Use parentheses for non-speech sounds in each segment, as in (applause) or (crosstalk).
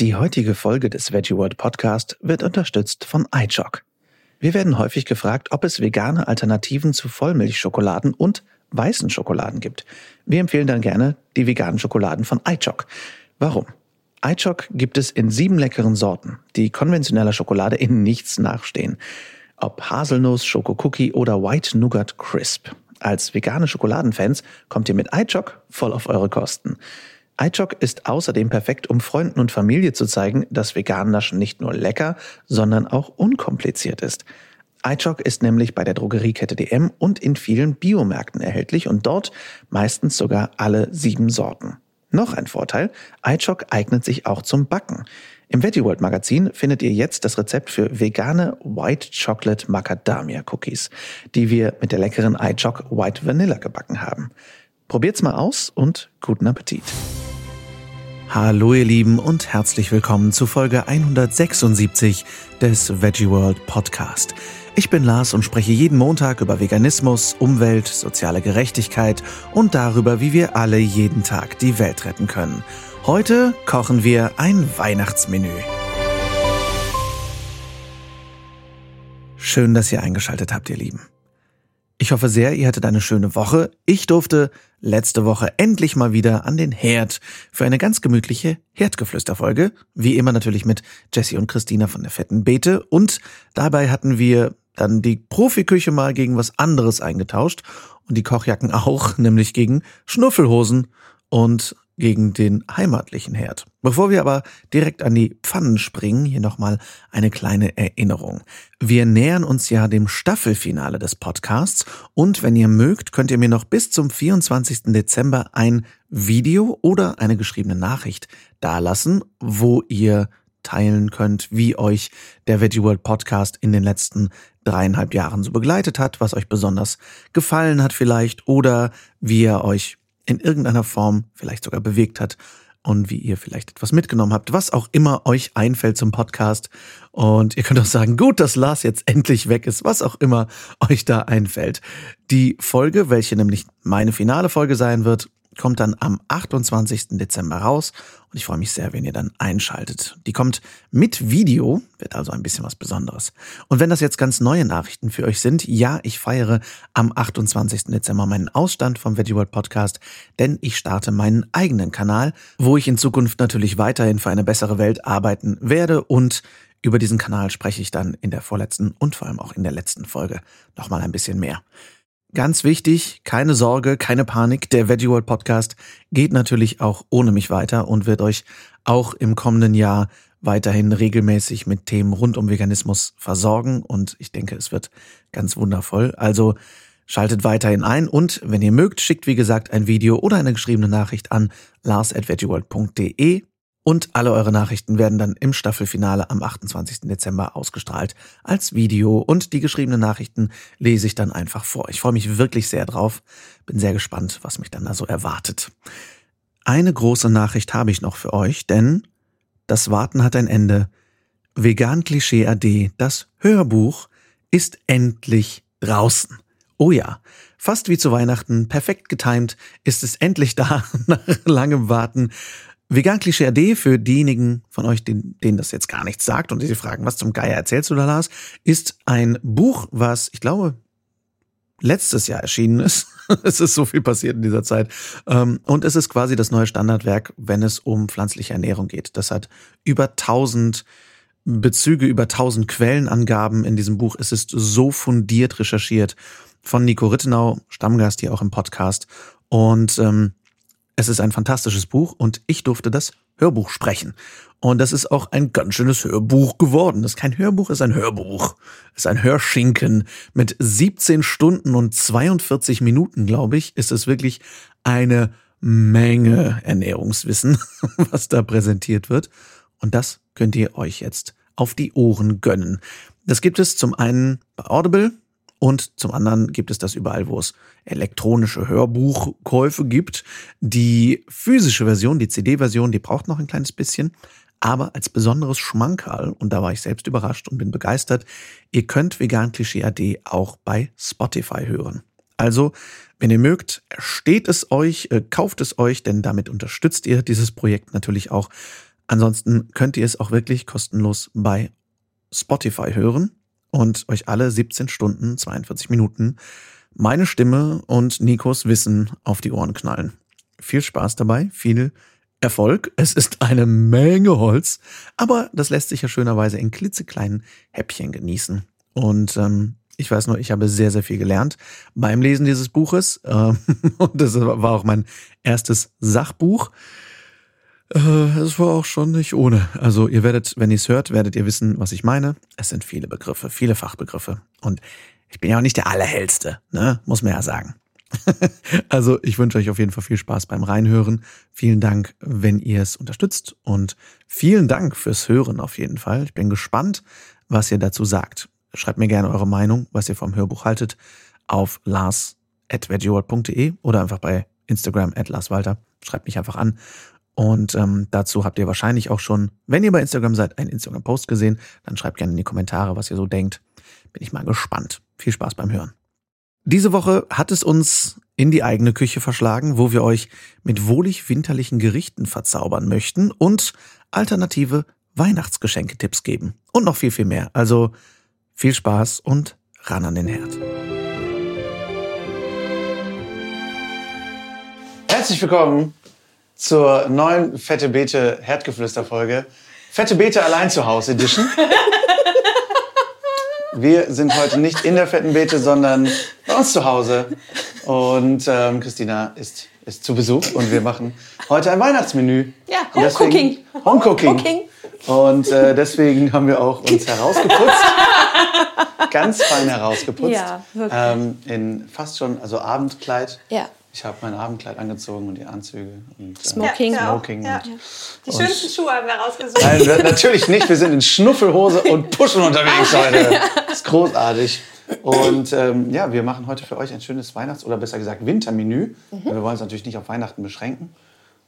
Die heutige Folge des Veggie World Podcast wird unterstützt von iChock. Wir werden häufig gefragt, ob es vegane Alternativen zu Vollmilchschokoladen und weißen Schokoladen gibt. Wir empfehlen dann gerne die veganen Schokoladen von iChock. Warum? iChock gibt es in sieben leckeren Sorten, die konventioneller Schokolade in nichts nachstehen. Ob Haselnuss, Schokokookie oder White Nougat Crisp. Als vegane Schokoladenfans kommt ihr mit iChock voll auf eure Kosten iChock ist außerdem perfekt, um Freunden und Familie zu zeigen, dass vegan Naschen nicht nur lecker, sondern auch unkompliziert ist. iChock ist nämlich bei der Drogeriekette DM und in vielen Biomärkten erhältlich und dort meistens sogar alle sieben Sorten. Noch ein Vorteil, iChock eignet sich auch zum Backen. Im Veggie World Magazin findet ihr jetzt das Rezept für vegane White Chocolate Macadamia Cookies, die wir mit der leckeren iChock White Vanilla gebacken haben. Probiert's mal aus und guten Appetit. Hallo ihr Lieben und herzlich willkommen zu Folge 176 des Veggie World Podcast. Ich bin Lars und spreche jeden Montag über Veganismus, Umwelt, soziale Gerechtigkeit und darüber, wie wir alle jeden Tag die Welt retten können. Heute kochen wir ein Weihnachtsmenü. Schön, dass ihr eingeschaltet habt, ihr Lieben. Ich hoffe sehr, ihr hattet eine schöne Woche. Ich durfte letzte Woche endlich mal wieder an den Herd für eine ganz gemütliche Herdgeflüsterfolge. Wie immer natürlich mit Jessie und Christina von der Fetten Beete. Und dabei hatten wir dann die Profiküche mal gegen was anderes eingetauscht und die Kochjacken (laughs) auch, nämlich gegen Schnuffelhosen und gegen den heimatlichen Herd. Bevor wir aber direkt an die Pfannen springen, hier nochmal eine kleine Erinnerung. Wir nähern uns ja dem Staffelfinale des Podcasts und wenn ihr mögt, könnt ihr mir noch bis zum 24. Dezember ein Video oder eine geschriebene Nachricht dalassen, wo ihr teilen könnt, wie euch der Veggie World Podcast in den letzten dreieinhalb Jahren so begleitet hat, was euch besonders gefallen hat vielleicht oder wie er euch in irgendeiner Form vielleicht sogar bewegt hat und wie ihr vielleicht etwas mitgenommen habt, was auch immer euch einfällt zum Podcast. Und ihr könnt auch sagen, gut, dass Lars jetzt endlich weg ist, was auch immer euch da einfällt. Die Folge, welche nämlich meine finale Folge sein wird, kommt dann am 28. Dezember raus und ich freue mich sehr, wenn ihr dann einschaltet. Die kommt mit Video, wird also ein bisschen was Besonderes. Und wenn das jetzt ganz neue Nachrichten für euch sind, ja, ich feiere am 28. Dezember meinen Ausstand vom Veggie World Podcast, denn ich starte meinen eigenen Kanal, wo ich in Zukunft natürlich weiterhin für eine bessere Welt arbeiten werde und über diesen Kanal spreche ich dann in der vorletzten und vor allem auch in der letzten Folge nochmal ein bisschen mehr. Ganz wichtig, keine Sorge, keine Panik. Der Veggie World Podcast geht natürlich auch ohne mich weiter und wird euch auch im kommenden Jahr weiterhin regelmäßig mit Themen rund um Veganismus versorgen und ich denke, es wird ganz wundervoll. Also schaltet weiterhin ein und wenn ihr mögt, schickt wie gesagt ein Video oder eine geschriebene Nachricht an lars@veggieworld.de und alle eure Nachrichten werden dann im Staffelfinale am 28. Dezember ausgestrahlt als Video und die geschriebenen Nachrichten lese ich dann einfach vor. Ich freue mich wirklich sehr drauf, bin sehr gespannt, was mich dann da so erwartet. Eine große Nachricht habe ich noch für euch, denn das Warten hat ein Ende. Vegan Klischee AD, das Hörbuch, ist endlich draußen. Oh ja, fast wie zu Weihnachten, perfekt getimt, ist es endlich da (laughs) nach langem Warten. Vegan Klischee AD für diejenigen von euch, denen, denen das jetzt gar nichts sagt und die sich fragen, was zum Geier erzählst du da, Lars, ist ein Buch, was ich glaube letztes Jahr erschienen ist. (laughs) es ist so viel passiert in dieser Zeit. Ähm, und es ist quasi das neue Standardwerk, wenn es um pflanzliche Ernährung geht. Das hat über tausend Bezüge, über tausend Quellenangaben in diesem Buch. Es ist so fundiert recherchiert von Nico Rittenau, Stammgast hier auch im Podcast. Und ähm, es ist ein fantastisches Buch und ich durfte das Hörbuch sprechen. Und das ist auch ein ganz schönes Hörbuch geworden. Das ist kein Hörbuch, ist ein Hörbuch. Es ist ein Hörschinken. Mit 17 Stunden und 42 Minuten, glaube ich, ist es wirklich eine Menge Ernährungswissen, (laughs) was da präsentiert wird. Und das könnt ihr euch jetzt auf die Ohren gönnen. Das gibt es zum einen bei Audible, und zum anderen gibt es das überall, wo es elektronische Hörbuchkäufe gibt. Die physische Version, die CD-Version, die braucht noch ein kleines bisschen. Aber als besonderes Schmankerl, und da war ich selbst überrascht und bin begeistert, ihr könnt Vegan Klischee AD auch bei Spotify hören. Also, wenn ihr mögt, steht es euch, äh, kauft es euch, denn damit unterstützt ihr dieses Projekt natürlich auch. Ansonsten könnt ihr es auch wirklich kostenlos bei Spotify hören und euch alle 17 Stunden, 42 Minuten meine Stimme und Nikos Wissen auf die Ohren knallen. Viel Spaß dabei, viel Erfolg. Es ist eine Menge Holz, aber das lässt sich ja schönerweise in klitzekleinen Häppchen genießen. Und ähm, ich weiß nur, ich habe sehr, sehr viel gelernt beim Lesen dieses Buches. Ähm, (laughs) und das war auch mein erstes Sachbuch. Äh, es war auch schon nicht ohne. Also ihr werdet, wenn ihr es hört, werdet ihr wissen, was ich meine. Es sind viele Begriffe, viele Fachbegriffe. Und ich bin ja auch nicht der Allerhellste, ne? Muss man ja sagen. (laughs) also ich wünsche euch auf jeden Fall viel Spaß beim Reinhören. Vielen Dank, wenn ihr es unterstützt. Und vielen Dank fürs Hören auf jeden Fall. Ich bin gespannt, was ihr dazu sagt. Schreibt mir gerne eure Meinung, was ihr vom Hörbuch haltet, auf lars.veggieworld.de oder einfach bei Instagram at larswalter. Schreibt mich einfach an. Und ähm, dazu habt ihr wahrscheinlich auch schon, wenn ihr bei Instagram seid, einen Instagram-Post gesehen. Dann schreibt gerne in die Kommentare, was ihr so denkt. Bin ich mal gespannt. Viel Spaß beim Hören. Diese Woche hat es uns in die eigene Küche verschlagen, wo wir euch mit wohlig winterlichen Gerichten verzaubern möchten und alternative Weihnachtsgeschenketipps geben. Und noch viel, viel mehr. Also viel Spaß und ran an den Herd. Herzlich willkommen zur neuen Fette Beete Herdgeflüster-Folge. Fette Beete allein zu Hause Edition. (laughs) Wir sind heute nicht in der fetten Beete, sondern bei uns zu Hause. Und ähm, Christina ist, ist zu Besuch und wir machen heute ein Weihnachtsmenü. Ja, Homecooking. Homecooking. Und äh, deswegen haben wir auch uns herausgeputzt. (laughs) ganz fein herausgeputzt. Ja, wirklich. Ähm, in fast schon, also Abendkleid. Ja. Ich habe mein Abendkleid angezogen und die Anzüge. Und, äh, Smoking. Ja, Smoking ja. und, die schönsten Schuhe haben wir rausgesucht. Nein, natürlich nicht. Wir sind in (laughs) Schnuffelhose und Puschen unterwegs heute. Das ist großartig. Und ähm, ja, wir machen heute für euch ein schönes Weihnachts- oder besser gesagt Wintermenü. Mhm. Wir wollen es natürlich nicht auf Weihnachten beschränken.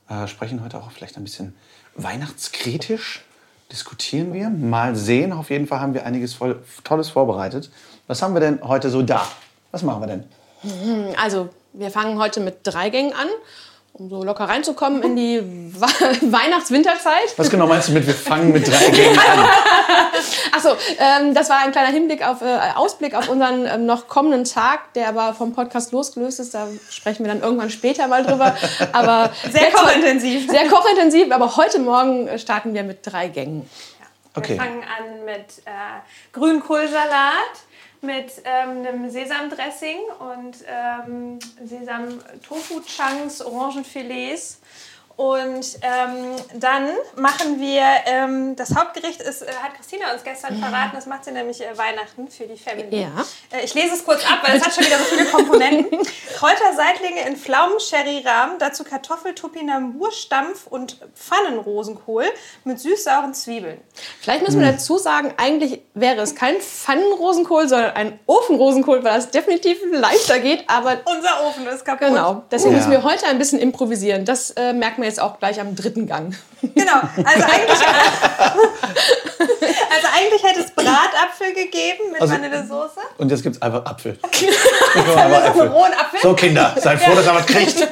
Äh, sprechen heute auch vielleicht ein bisschen weihnachtskritisch. Diskutieren wir. Mal sehen. Auf jeden Fall haben wir einiges voll, Tolles vorbereitet. Was haben wir denn heute so da? Was machen wir denn? Also wir fangen heute mit drei Gängen an, um so locker reinzukommen in die (laughs) Weihnachts-Winterzeit. Was genau meinst du mit, wir fangen mit drei Gängen an? (laughs) Achso, ähm, das war ein kleiner Hinblick auf, äh, Ausblick auf unseren ähm, noch kommenden Tag, der aber vom Podcast losgelöst ist. Da sprechen wir dann irgendwann später mal drüber. (laughs) Aber sehr kochintensiv. Sehr kochintensiv, aber heute Morgen starten wir mit drei Gängen. Ja. Okay. Wir fangen an mit äh, Grünkohlsalat mit ähm, einem Sesamdressing und ähm, Sesam-Tofu-Chunks, Orangenfilets und ähm, dann machen wir, ähm, das Hauptgericht ist, äh, hat Christina uns gestern verraten, das macht sie nämlich äh, Weihnachten für die Family. Ja. Äh, ich lese es kurz ab, weil es hat schon wieder so viele Komponenten. (laughs) Kräuterseitlinge in Pflaumen-Sherry-Rahmen, dazu Kartoffeltopinambur-Stampf und Pfannenrosenkohl mit süß-sauren Zwiebeln. Vielleicht müssen wir hm. dazu sagen, eigentlich wäre es kein Pfannenrosenkohl, sondern ein Ofenrosenkohl, weil das definitiv leichter geht, aber... Unser Ofen ist kaputt. Genau, deswegen ja. müssen wir heute ein bisschen improvisieren. Das äh, merkt man jetzt auch gleich am dritten Gang. (laughs) Genau, also eigentlich, also eigentlich hätte es Bratapfel gegeben mit also, Vanillesoße. Und jetzt gibt es einfach Apfel. (laughs) Okay. einfach Apfel. rohen Apfel. So Kinder, seid froh, dass ihr was kriegt. (laughs) ähm,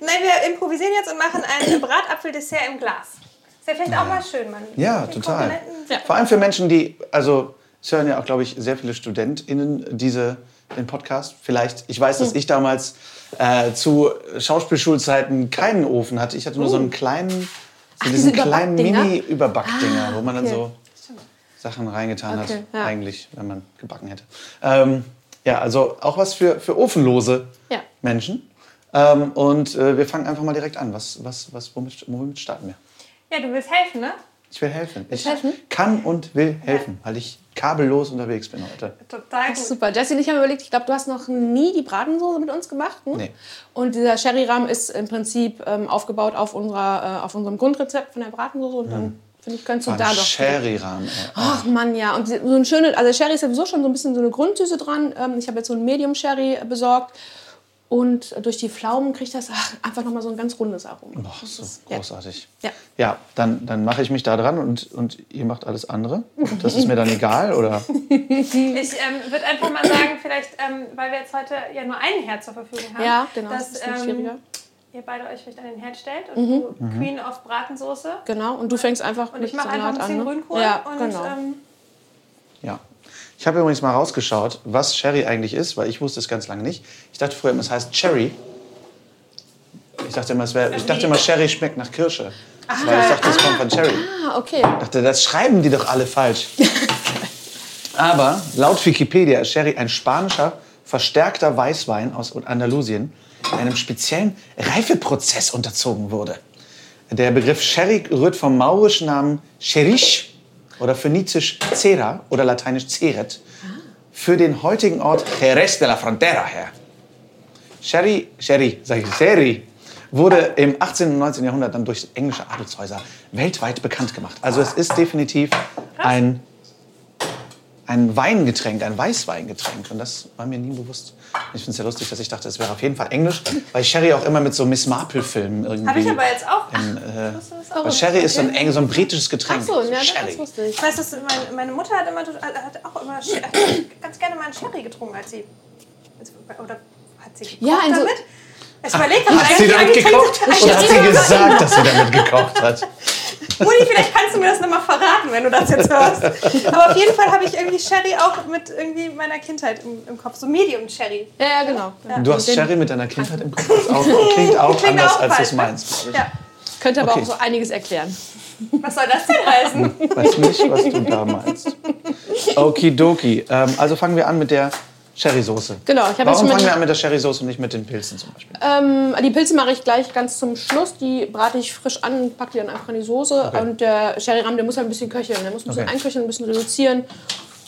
nein, wir improvisieren jetzt und machen ein Bratapfeldessert im Glas. Ist ja vielleicht ja. auch mal schön. Man ja, total. Ja. Vor allem für Menschen, die, also es hören ja auch, glaube ich, sehr viele StudentInnen diese, den Podcast. Vielleicht, ich weiß, dass hm. ich damals äh, zu Schauspielschulzeiten keinen Ofen hatte. Ich hatte nur uh. so einen kleinen, so Ach, diesen kleinen Mini-Überbackdinger, ah, wo man dann okay. so Sachen reingetan okay, hat, ja. eigentlich, wenn man gebacken hätte. Ähm, ja, also auch was für, für ofenlose ja. Menschen. Ähm, und äh, wir fangen einfach mal direkt an. Was, was, was, womit, womit starten wir? Ja, du willst helfen, ne? Ich will helfen. Ich helfen? kann und will helfen, ja. weil ich kabellos unterwegs bin heute. Total gut. Super. Jesse und ich haben überlegt, ich glaube, du hast noch nie die Bratensoße mit uns gemacht. Ne? Nee. Und dieser Sherry-Rahmen ist im Prinzip ähm, aufgebaut auf, unserer, äh, auf unserem Grundrezept von der Bratensoße. Und dann hm. finde ich, könntest du oh, da doch. Sherry-Rahmen. Ach Mann, ja. Und so ein schönes, also Sherry ist sowieso schon so ein bisschen so eine Grundsüße dran. Ähm, ich habe jetzt so ein Medium-Sherry besorgt. Und durch die Pflaumen kriegt das ach, einfach nochmal so ein ganz rundes Aroma. Ach, so großartig. Ja, ja dann, dann mache ich mich da dran und, und ihr macht alles andere. Das ist mir dann egal, oder? (laughs) Ich ähm, würde einfach mal sagen, vielleicht, ähm, weil wir jetzt heute ja nur einen Herd zur Verfügung haben. Ja, genau. Dass, das ist ähm, schwieriger ihr beide euch vielleicht an den Herd stellt und du Mhm. Queen of Bratensoße. Genau, und du fängst einfach Und mit ich mache einfach ein Salat bisschen an. Ne? Grünkohl. Ja, und, genau. ähm. Ich habe übrigens mal rausgeschaut, was Sherry eigentlich ist, weil ich wusste es ganz lange nicht. Ich dachte früher immer, es heißt Cherry. Ich dachte immer, es wär, ich dachte immer, Sherry schmeckt nach Kirsche. weil ich dachte, es kommt von Cherry. ah, okay. Ich dachte, das schreiben die doch alle falsch. (laughs) Aber laut Wikipedia ist Sherry ein spanischer, verstärkter Weißwein aus Andalusien, der einem speziellen Reifeprozess unterzogen wurde. Der Begriff Sherry rührt vom maurischen Namen Cherish oder phönizisch Cera oder lateinisch Ceret für den heutigen Ort Jerez de la Frontera her. Sherry, Sherry, sag ich, Sherry wurde im 18. und 19. Jahrhundert dann durch englische Adelshäuser weltweit bekannt gemacht. Also es ist definitiv ein, ein Weingetränk, ein Weißweingetränk. Und das war mir nie bewusst. Ich finde es ja lustig, dass ich dachte, es wäre auf jeden Fall Englisch, weil Sherry auch immer mit so Miss Marple-Filmen irgendwie... Habe ich aber jetzt auch. in, äh, auch? weil Sherry ist so ein, eng, so ein britisches Getränk. Ach so, ja, Sherry. das wusste ich. Ich weiß, dass meine, meine Mutter hat, immer, hat auch immer hat ganz gerne mal einen Sherry getrunken, als sie. als- Oder hat sie gekocht Ja, ein so- damit? Ich überlegt, aber Hat sie damit gekocht? Oder hat sie gesagt, dass sie damit gekocht hat? Mutti, vielleicht kannst du mir das nochmal verraten, wenn du das jetzt hörst. Aber auf jeden Fall habe ich irgendwie Sherry auch mit irgendwie meiner Kindheit im, im Kopf. So Medium Sherry. Ja, ja, genau. Du hast Sherry mit deiner Kindheit im Kopf. Das auch, (laughs) klingt auch Klingt anders, auch als du es ne? meinst. Ja. Könnte aber Okay. auch so einiges erklären. Was soll das denn heißen? Weiß nicht, was du da meinst. Okidoki. Ähm, also fangen wir an mit der Sherry-Soße. Genau, ich habe jetzt Warum fangen wir an mit der Sherry-Soße und nicht mit den Pilzen zum Beispiel? ähm, die Pilze mache ich gleich ganz zum Schluss. Die brate ich frisch an, packe die dann einfach in die Soße. Okay. Und der Sherry-Rahm, der muss halt ein bisschen köcheln. Der muss ein bisschen Okay. einköcheln, ein bisschen reduzieren.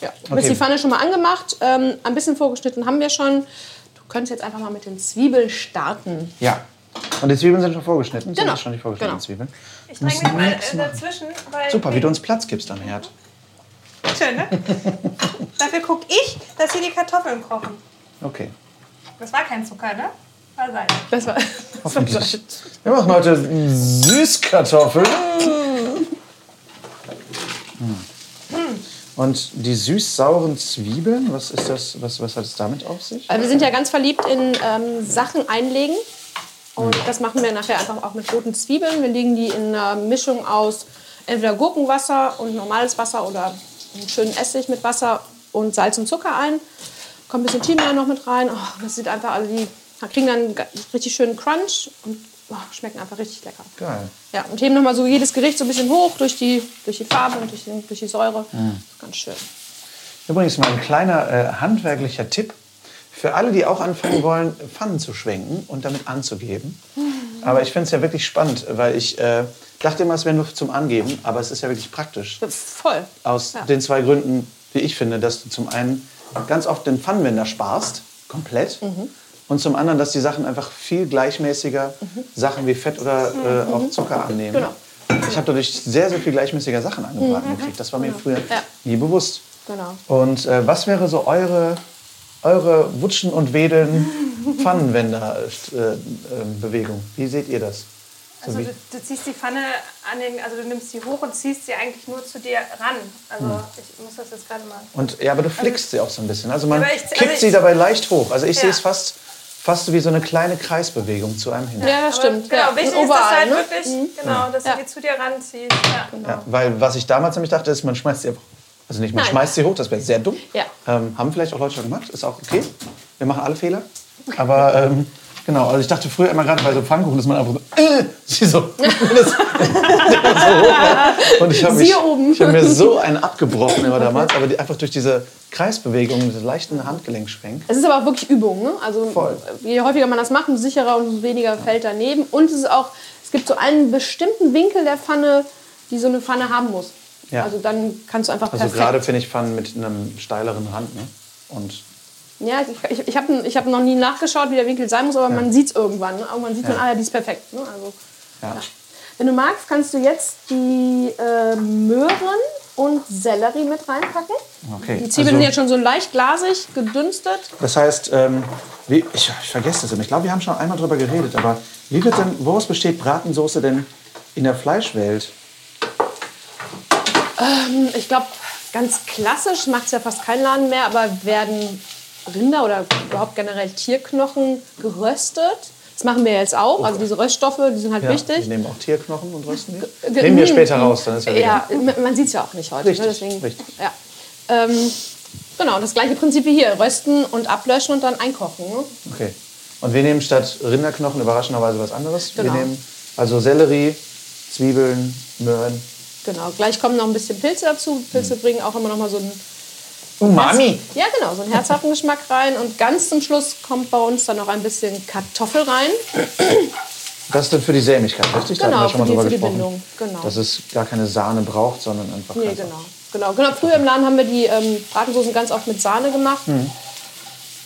Ja, jetzt Okay. ist die Pfanne schon mal angemacht. Ähm, ein bisschen vorgeschnitten haben wir schon. Du könntest jetzt einfach mal mit den Zwiebeln starten. Ja. Und die Zwiebeln sind schon vorgeschnitten? Sind Genau. das schon die vorgeschnittenen Genau. Zwiebeln? Ich dränge mich mal äh, dazwischen. Weil Super, wie du uns Platz gibst am Herd. Schön, ne? (laughs) Dafür gucke ich, dass hier die Kartoffeln kochen. Okay. Das war kein Zucker, ne? War Salz. Das war, Hoffentlich. Wir machen heute Süßkartoffeln. Hm. Und die süß-sauren Zwiebeln, was ist das? Was, was hat es damit auf sich? Also wir sind ja ganz verliebt in ähm, Sachen einlegen. Und das machen wir nachher einfach auch mit roten Zwiebeln. Wir legen die in einer Mischung aus entweder Gurkenwasser und normales Wasser oder einen schönen Essig mit Wasser und Salz und Zucker ein. Kommt ein bisschen Thymian noch mit rein. Oh, das sieht einfach, also die kriegen dann einen richtig schönen Crunch und oh, schmecken einfach richtig lecker. Geil. Ja, und heben nochmal so jedes Gericht so ein bisschen hoch durch die, durch die Farbe und durch die, durch die Säure. Ganz schön. Übrigens mal ein kleiner äh, handwerklicher Tipp für alle, die auch anfangen wollen, Pfannen zu schwenken und damit anzugeben. Aber ich finde es ja wirklich spannend, weil ich äh, dachte immer, es wäre nur zum Angeben, aber es ist ja wirklich praktisch. Voll. Aus Ja. den zwei Gründen, wie ich finde, dass du zum einen ganz oft den Pfannenwender sparst, komplett. Und zum anderen, dass die Sachen einfach viel gleichmäßiger Sachen wie Fett oder äh, auch Zucker annehmen. Genau. Ich habe dadurch sehr, sehr viel gleichmäßiger Sachen angebraten gekriegt. Das war mir früher Ja. nie bewusst. Genau. Und äh, was wäre so eure, eure Wutschen und Wedeln (laughs) Pfannenwender-Bewegung? Wie seht ihr das? So Also du, du ziehst die Pfanne an den, also du nimmst sie hoch und ziehst sie eigentlich nur zu dir ran. Also Hm. ich muss das jetzt gerade mal. Und ja, aber du flickst sie auch so ein bisschen. Also man Aber ich- also kippt ich- sie dabei leicht hoch. Also ich Ja. sehe es fast, fast wie so eine kleine Kreisbewegung zu einem hin. Ja, das Aber stimmt. Genau, ja. wichtig Ein ist, Oval, halt ne? wirklich, genau, dass Ja. du die zu dir ranziehst. Ja. Ja, weil was ich damals nämlich dachte, ist, man schmeißt sie einfach. Also nicht, man Nein. schmeißt sie hoch, das wäre sehr dumm. Ja. Ähm, haben vielleicht auch Leute schon gemacht, ist auch okay. Wir machen alle Fehler. Aber ähm, genau, also ich dachte früher immer gerade bei so Pfannkuchen, dass man einfach so, äh, sie so, (laughs) das, (laughs) so. Und ich habe hab mir so einen abgebrochen immer damals, aber die, einfach durch diese Kreisbewegung, diese leichten Handgelenkschwenk. Es ist aber auch wirklich Übung. Ne? Also Voll. je häufiger man das macht, umso sicherer und umso weniger fällt daneben. Und es ist auch, es gibt so einen bestimmten Winkel der Pfanne, die so eine Pfanne haben muss. Ja. Also dann kannst du einfach Also perfekt. gerade finde ich Pfannen mit einem steileren Rand. Ne? Und Ja, ich, ich, ich habe ich hab noch nie nachgeschaut, wie der Winkel sein muss, aber man sieht es irgendwann. Ne? Irgendwann sieht man, Ja. ah ja, die ist perfekt. Ne? Also, ja. wenn du magst, kannst du jetzt die äh, Möhren und Sellerie mit reinpacken. Okay. Die Zwiebeln Also- sind jetzt schon so leicht glasig, gedünstet. Das heißt, ähm, wie, ich, ich vergesse das immer. Ich glaube, wir haben schon einmal darüber geredet. Aber wie wird denn, woraus besteht Bratensoße denn in der Fleischwelt? Ich glaube, ganz klassisch macht es ja fast kein Laden mehr, aber werden Rinder oder überhaupt generell Tierknochen geröstet Das machen wir jetzt auch. Also diese Röststoffe, die sind halt Ja, wichtig. Wir nehmen auch Tierknochen und rösten die. Ge- Nehmen wir mm, später raus, dann ist ja Ja, man- man sieht es ja auch nicht heute. Richtig, ne? Deswegen, richtig. Ja. Ähm, genau, das gleiche Prinzip wie hier. Rösten und ablöschen und dann einkochen. Ne? Okay. Und wir nehmen statt Rinderknochen überraschenderweise was anderes. Genau. Wir nehmen also Sellerie, Zwiebeln, Möhren. Genau, gleich kommen noch ein bisschen Pilze dazu. Pilze Mhm. bringen auch immer noch mal so einen, Umami. ja, genau, so einen herzhaften Geschmack rein. Und ganz zum Schluss kommt bei uns dann noch ein bisschen Kartoffel rein. Das ist dann für die Sämigkeit, richtig? Da Genau, hatten wir schon mal die- drüber für die gesprochen. Bindung, genau. Dass es gar keine Sahne braucht, sondern einfach Nee, genau. genau. Genau, früher im Laden haben wir die ähm, Bratensoßen ganz oft mit Sahne gemacht. Mhm.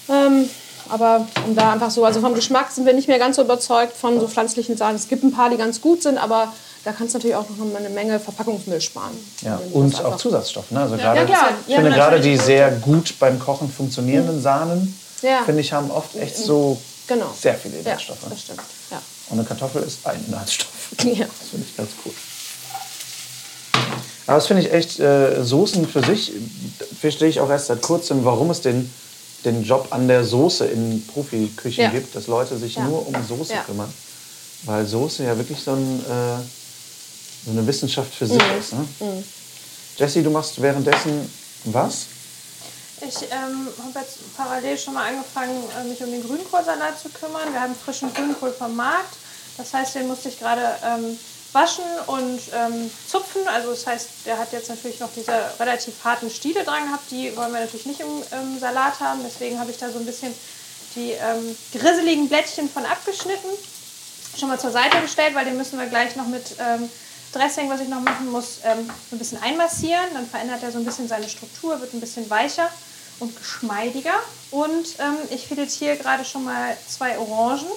Ähm, aber um da einfach so, also vom Geschmack sind wir nicht mehr ganz so überzeugt von so pflanzlichen Sahnen. Es gibt ein paar, die ganz gut sind, aber da kannst du natürlich auch noch mal eine Menge Verpackungsmüll sparen. Ja, und auch Zusatzstoffe. Ne? Also gerade, ja, klar. ich Ja, finde gerade die sehr gut beim Kochen funktionierenden Sahnen, Ja. finde ich, haben oft echt so Genau. sehr viele Ja, Inhaltsstoffe. das stimmt. Ja. Und eine Kartoffel ist ein Inhaltsstoff. (laughs) Ja. Das finde ich ganz cool. Aber das finde ich echt, äh, Soßen für sich, verstehe ich auch erst seit kurzem, warum es den, den Job an der Soße in Profiküchen Ja. gibt, dass Leute sich Ja. nur um Soße Ja. kümmern. Weil Soße ja wirklich so, ein, äh, so eine Wissenschaft für sich Mhm. ist. Ne? Jessie, du machst währenddessen was? Ich ähm, habe jetzt parallel schon mal angefangen, äh, mich um den Grünkohlsalat zu kümmern. Wir haben frischen Grünkohl vom Markt. Das heißt, den musste ich gerade ähm, waschen und ähm, zupfen. Also das heißt, der hat jetzt natürlich noch diese relativ harten Stiele dran gehabt. Die wollen wir natürlich nicht im, im Salat haben. Deswegen habe ich da so ein bisschen die ähm, grisseligen Blättchen von abgeschnitten. Schon mal zur Seite gestellt, weil den müssen wir gleich noch mit ähm, Dressing, was ich noch machen muss, ähm, ein bisschen einmassieren. Dann verändert er so ein bisschen seine Struktur, wird ein bisschen weicher und geschmeidiger. Und ähm, ich filetiere gerade schon mal zwei Orangen,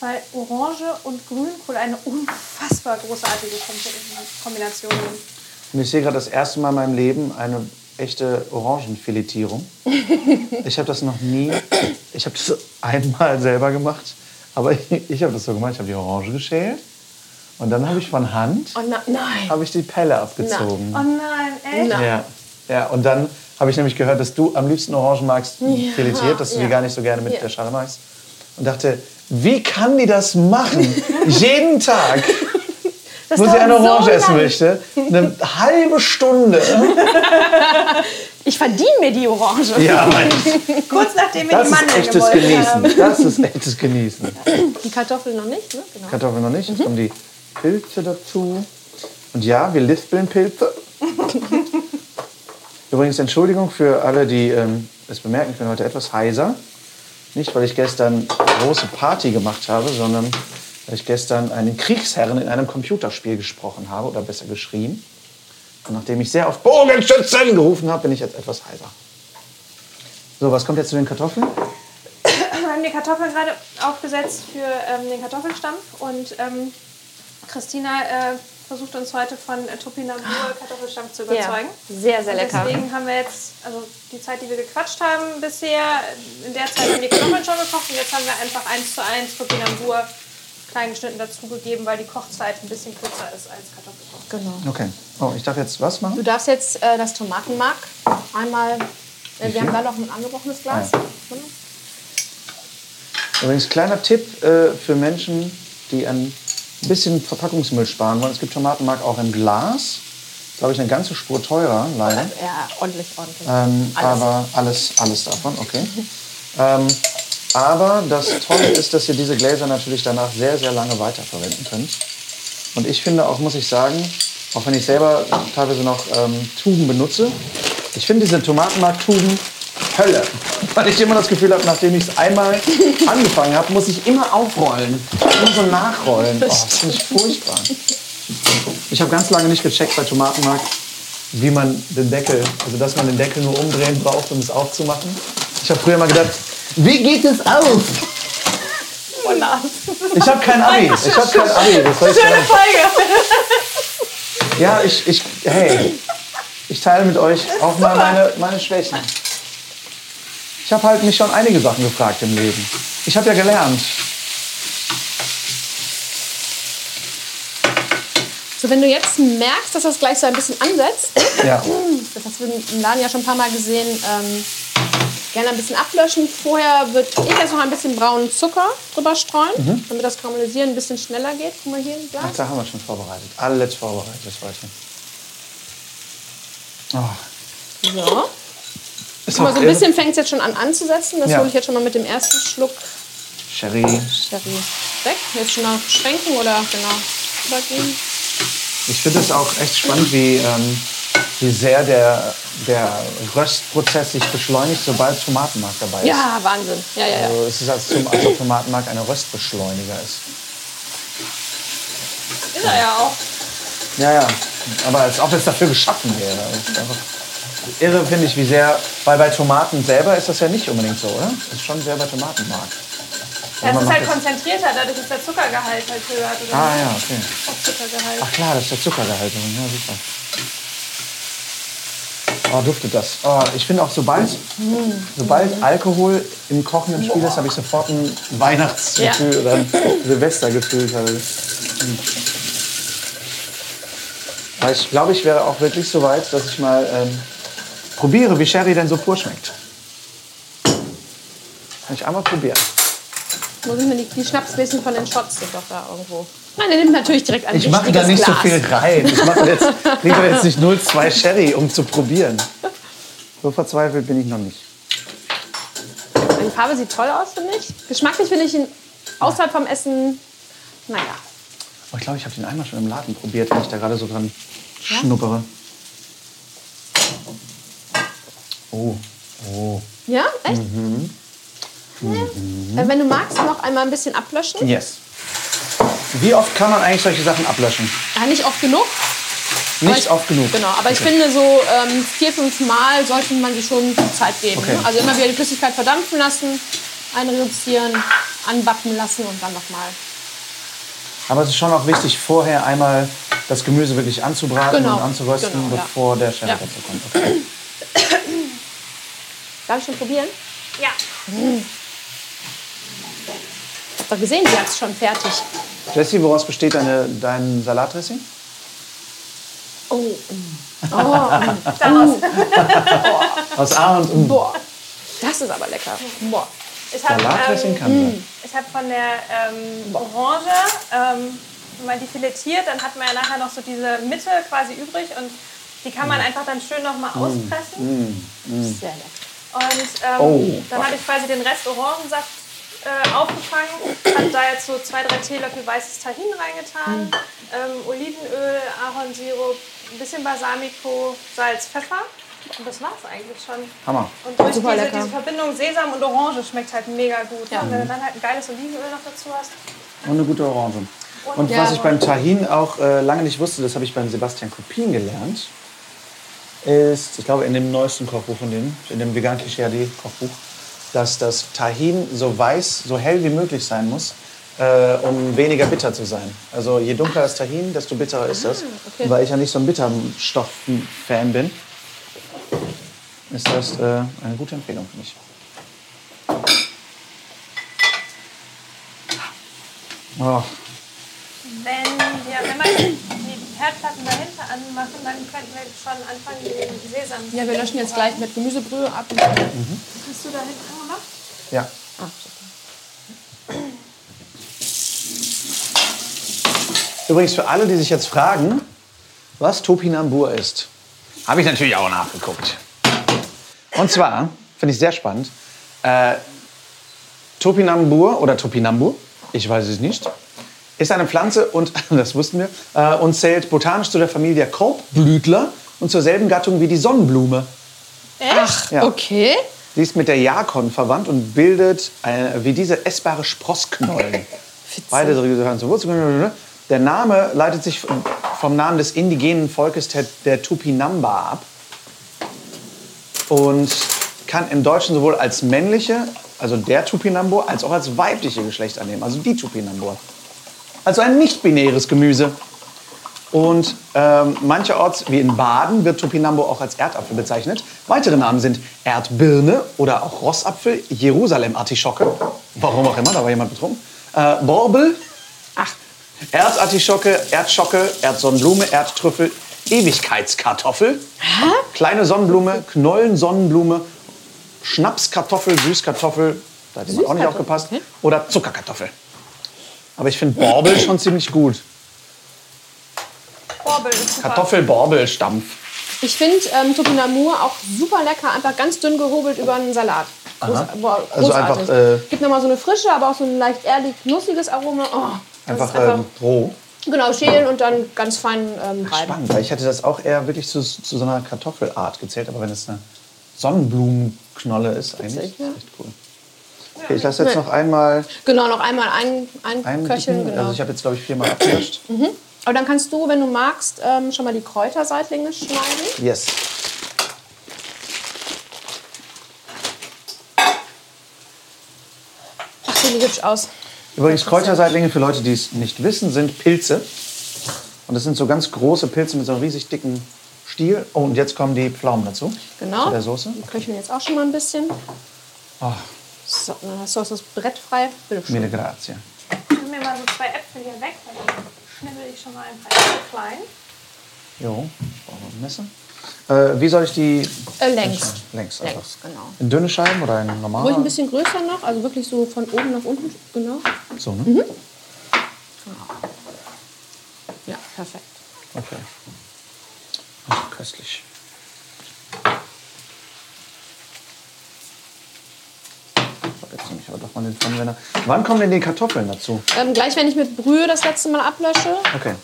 weil Orange und Grünkohl eine (laughs) unfassbar großartige Kom- Kombination sind. Und ich sehe gerade das erste Mal in meinem Leben eine echte Orangenfiletierung. (laughs) Ich habe das noch nie, ich habe das (laughs) einmal selber gemacht, aber ich, ich habe das so gemacht, ich habe die Orange geschält und dann habe ich von Hand Oh nein. habe ich die Pelle abgezogen. Oh nein, echt? Na. Ja, ja, und dann habe ich nämlich gehört, dass du am liebsten Orangen magst, filetiert, dass du die ja. gar nicht so gerne mit Ja. der Schale magst. Und dachte, wie kann die das machen? (laughs) Jeden Tag, Das wo sie eine so Orange essen lang. möchte, eine halbe Stunde. (laughs) Ich verdiene mir die Orange. Ja, Mann. (laughs) Kurz nachdem wir Das die ist Mandeln echtes gemolken haben. Genießen. Das ist echtes Genießen. Die Kartoffeln noch nicht, ne? Genau. Kartoffeln noch nicht. Jetzt kommen die Pilze dazu. Und ja, wir lispeln Pilze. (laughs) Übrigens, Entschuldigung für alle, die ähm, es bemerken, ich bin heute etwas heiser. Nicht, weil ich gestern große Party gemacht habe, sondern weil ich gestern einen Kriegsherren in einem Computerspiel gesprochen habe, oder besser geschrien. Und nachdem ich sehr auf Bogenschützen gerufen habe, bin ich jetzt etwas heiser. So, was kommt jetzt zu den Kartoffeln? Wir haben die Kartoffeln gerade aufgesetzt für ähm, den Kartoffelstampf und ähm, Christina äh, versucht uns heute von äh, Topinambur Kartoffelstampf zu überzeugen. sehr, sehr Und lecker. Deswegen haben wir jetzt, also die Zeit, die wir gequatscht haben bisher, in der Zeit haben die Kartoffeln schon gekocht und jetzt haben wir einfach eins zu eins Topinambur klein geschnitten dazugegeben, weil die Kochzeit ein bisschen kürzer ist als Kartoffelkoch. Genau. Okay. Oh, ich darf jetzt was machen? Du darfst jetzt äh, das Tomatenmark einmal. Äh, wir viel? haben da noch ein angebrochenes Glas. Ah, Übrigens, kleiner Tipp äh, für Menschen, die ein bisschen Verpackungsmüll sparen wollen. Es gibt Tomatenmark auch in Glas. Glaube ich, eine ganze Spur teurer, leider. Ja, ordentlich, ordentlich. Ähm, Alles. Aber alles, alles davon, okay. ähm, aber das Tolle ist, dass ihr diese Gläser natürlich danach sehr, sehr lange weiterverwenden könnt. Und ich finde auch, muss ich sagen, auch wenn ich selber teilweise noch ähm, Tuben benutze, ich finde diese Tomatenmarktuben Hölle. Weil ich immer das Gefühl habe, nachdem ich es einmal (laughs) angefangen habe, muss ich immer aufrollen. Immer so nachrollen. Oh, das finde ich furchtbar. Ich habe ganz lange nicht gecheckt bei Tomatenmark, wie man den Deckel, also dass man den Deckel nur umdrehen braucht, um es aufzumachen. Ich habe früher mal gedacht, wie geht es auf? Ich habe kein Abi. Ich habe kein Abi. Das heißt, Schöne Folge! ja, ich, ich, hey, ich teile mit euch auch mal meine, meine Schwächen. Ich habe halt mich schon einige Sachen gefragt im Leben. Ich habe ja gelernt. So, wenn du jetzt merkst, dass das gleich so ein bisschen ansetzt, (clears throat) Ja. das hast du im Laden ja schon ein paar Mal gesehen, ähm, gerne ein bisschen ablöschen. Vorher würde ich jetzt noch ein bisschen braunen Zucker drüber streuen, Mhm. damit das Karamellisieren ein bisschen schneller geht. Guck mal hier im Glas. Ach, da haben wir schon vorbereitet. Alles vorbereitet, das Weilchen. Oh, So. Ist auch so ein bisschen fängt es jetzt schon an anzusetzen. Das Ja. hole ich jetzt schon mal mit dem ersten Schluck Sherry. Sherry weg. Jetzt schon mal schwenken oder genau übergehen. Ich finde es auch echt spannend, wie, ähm, wie sehr der, der Röstprozess sich beschleunigt, sobald Tomatenmark dabei ist. Ja, Wahnsinn. Ja, ja, ja. Also es ist, als, zum, als ob Tomatenmark eine Röstbeschleuniger ist. Ist er ja auch. Ja, ja. Aber als ob es dafür geschaffen wäre. Irre, finde ich, wie sehr. Weil bei Tomaten selber ist das ja nicht unbedingt so, oder? Das ist schon sehr bei Tomatenmark. Ja, es ist halt das- konzentrierter, dadurch ist der Zuckergehalt halt höher. Oder Ah, ja, okay. Zuckergehalt. Ach klar, das ist der Zuckergehalt drin. Ja, super. Oh, duftet das. Oh, ich finde auch, sobald, sobald Alkohol im kochenden Spiel ist, habe ich sofort ein Weihnachtsgefühl oder ein Silvestergefühl. Aber ich glaube, ich wäre auch wirklich so weit, dass ich mal ähm, probiere, wie Sherry denn so pur schmeckt. Kann ich einmal probieren. Muss ich mir die, die Schnapsbläschen von den Shots sind doch da irgendwo. Nein, der nimmt natürlich direkt ein Ich mache da nicht so Glas. viel rein. Ich mache jetzt, lieber jetzt nicht 0,2 Sherry, um zu probieren. So verzweifelt bin ich noch nicht. Die Farbe sieht toll aus, finde ich. Geschmacklich finde ich ihn außerhalb vom Essen, naja. Aber ich glaube, ich habe den einmal schon im Laden probiert, wenn ich da gerade so dran schnuppere. Oh, oh. Ja, echt? Mhm. Ja. Äh, Wenn du magst, noch einmal ein bisschen ablöschen. Yes. Wie oft kann man eigentlich solche Sachen ablöschen? Ja, nicht oft genug. Nicht ich, oft genug. Genau, aber ich Okay. finde, so ähm, vier, fünf Mal sollte man sich schon Zeit geben. Okay. Ne? Also immer wieder die Flüssigkeit verdampfen lassen, einreduzieren, anbappen lassen und dann nochmal. Aber es ist schon auch wichtig, vorher einmal das Gemüse wirklich anzubraten Genau, und anzurösten, genau, ja. bevor der Sherry Ja. dazu kommt. Okay. Darf ich schon probieren? Ja. Habt ihr gesehen, sie hat es schon fertig. Jessie, woraus besteht deine, dein Salatdressing? Oh, (laughs) Daraus. (laughs) Aus A und U. boah, das ist aber lecker. Boah. Ich habe Salatdressing ähm, kann sein. ich hab von der ähm, Orange, ähm, wenn man die filetiert, dann hat man ja nachher noch so diese Mitte quasi übrig und die kann Mm. man einfach dann schön noch mal auspressen. Sehr lecker. Und ähm, Oh. dann habe ich quasi den Rest Orangensaft äh, aufgefangen, habe da jetzt so zwei, drei Teelöffel weißes Tahin reingetan, ähm, Olivenöl, Ahornsirup, ein bisschen Balsamico, Salz, Pfeffer. Und das war's eigentlich schon. Hammer. Und durch Super diese, lecker. diese Verbindung Sesam und Orange schmeckt halt mega gut. Ja. Und wenn du dann halt ein geiles Olivenöl noch dazu hast. Und eine gute Orange. Und Ja. was ich beim Tahin auch äh, lange nicht wusste, das habe ich beim Sebastian Kopin gelernt, ist, ich glaube, in dem neuesten Kochbuch von denen, in dem Vegan Klischee AD Kochbuch, dass das Tahin so weiß, so hell wie möglich sein muss, äh, um weniger bitter zu sein. Also je dunkler das Tahin, desto bitterer ist das. okay. Und weil ich ja nicht so ein Bitterstoff-Fan bin, ist das äh, eine gute Empfehlung für mich. Oh. Wenn, wir, wenn die Herdplatten dahinter anmachen, dann könnten wir schon anfangen, den Sesam Ja, wir löschen jetzt gleich mit Gemüsebrühe ab. Hast du da hinten angemacht? Ja. Ah, Übrigens für alle, die sich jetzt fragen, was Topinambur ist, habe ich natürlich auch nachgeguckt. Und zwar, finde ich sehr spannend, äh, Topinambur oder Topinambur, ich weiß es nicht, ist eine Pflanze und, (laughs) das wussten wir, äh, und zählt botanisch zu der Familie Korbblütler und zur selben Gattung wie die Sonnenblume. Ach, Ja. okay. Sie ist mit der Jakon verwandt und bildet äh, wie diese essbare Sprossknollen. (laughs) Beide gehören zur Wurzel. Der Name leitet sich vom Namen des indigenen Volkes der, der Tupinamba ab und kann im Deutschen sowohl als männliche, also der Tupinambur, als auch als weibliche Geschlecht annehmen, also die Tupinambur. Also ein nicht-binäres Gemüse. Und ähm, mancherorts, wie in Baden, wird Topinambur auch als Erdapfel bezeichnet. Weitere Namen sind Erdbirne oder auch Rossapfel, Jerusalem-Artischocke, warum auch immer, da war jemand betrunken, äh, Borbel, Ach, Erdartischocke, Erdschocke, Erdsonnenblume, Erdtrüffel, Ewigkeitskartoffel, kleine Sonnenblume, Knollensonnenblume Schnapskartoffel, Süßkartoffel, da hat jemand auch nicht aufgepasst, oder Zuckerkartoffel. Aber ich finde Borbel schon ziemlich gut. Borbel ist super. Kartoffel-Borbel-Stampf. Ich finde ähm, Topinamur auch super lecker, einfach ganz dünn gehobelt über einen Salat. Groß, Aha. boah, Also großartig. einfach, äh, Gibt nochmal so eine frische, aber auch so ein leicht ehrlich nussiges Aroma. Oh, das Einfach, ist einfach ähm, roh. genau, schälen und dann ganz fein ähm, reiben. Spannend, weil ich hätte das auch eher wirklich zu, zu so einer Kartoffelart gezählt. Aber wenn es eine Sonnenblumenknolle ist, eigentlich Tatsächlich, ja. ist echt cool. Okay, ich lasse jetzt noch einmal Genau, noch einmal ein, ein einen Köcheln. dicken, Genau. Also ich habe jetzt, glaube ich, viermal abgewischt. Aber dann kannst du, wenn du magst, ähm, schon mal die Kräuterseitlinge schneiden. Yes. Ach, sehen die hübsch aus. Übrigens, Kräuterseitlinge, für Leute, die es nicht wissen, sind Pilze. Und das sind so ganz große Pilze mit so einem riesig dicken Stiel. Oh, und jetzt kommen die Pflaumen dazu. Genau. Zu der Soße. Die köcheln jetzt auch schon mal ein bisschen. Oh, So, dann hast du das Brett frei. Bitte schön. mille grazie. Ich nehme mir mal so zwei Äpfel hier weg, weil dann schnibbel ich schon mal ein paar Äpfel klein. Jo, brauchen wir ein Messer. Äh, wie soll ich die... Äh, längs. Längs einfach. Längs, genau. In dünne Scheiben oder in normale? Ruhig ein bisschen größer noch, also wirklich so von oben nach unten. Genau. So, ne? Ja, perfekt. Okay. Ach, köstlich. So, Jetzt nehme ich aber doch mal den Pfannenwender. Wann kommen denn die Kartoffeln dazu? Ähm, gleich, wenn ich mit Brühe das letzte Mal ablösche. Okay.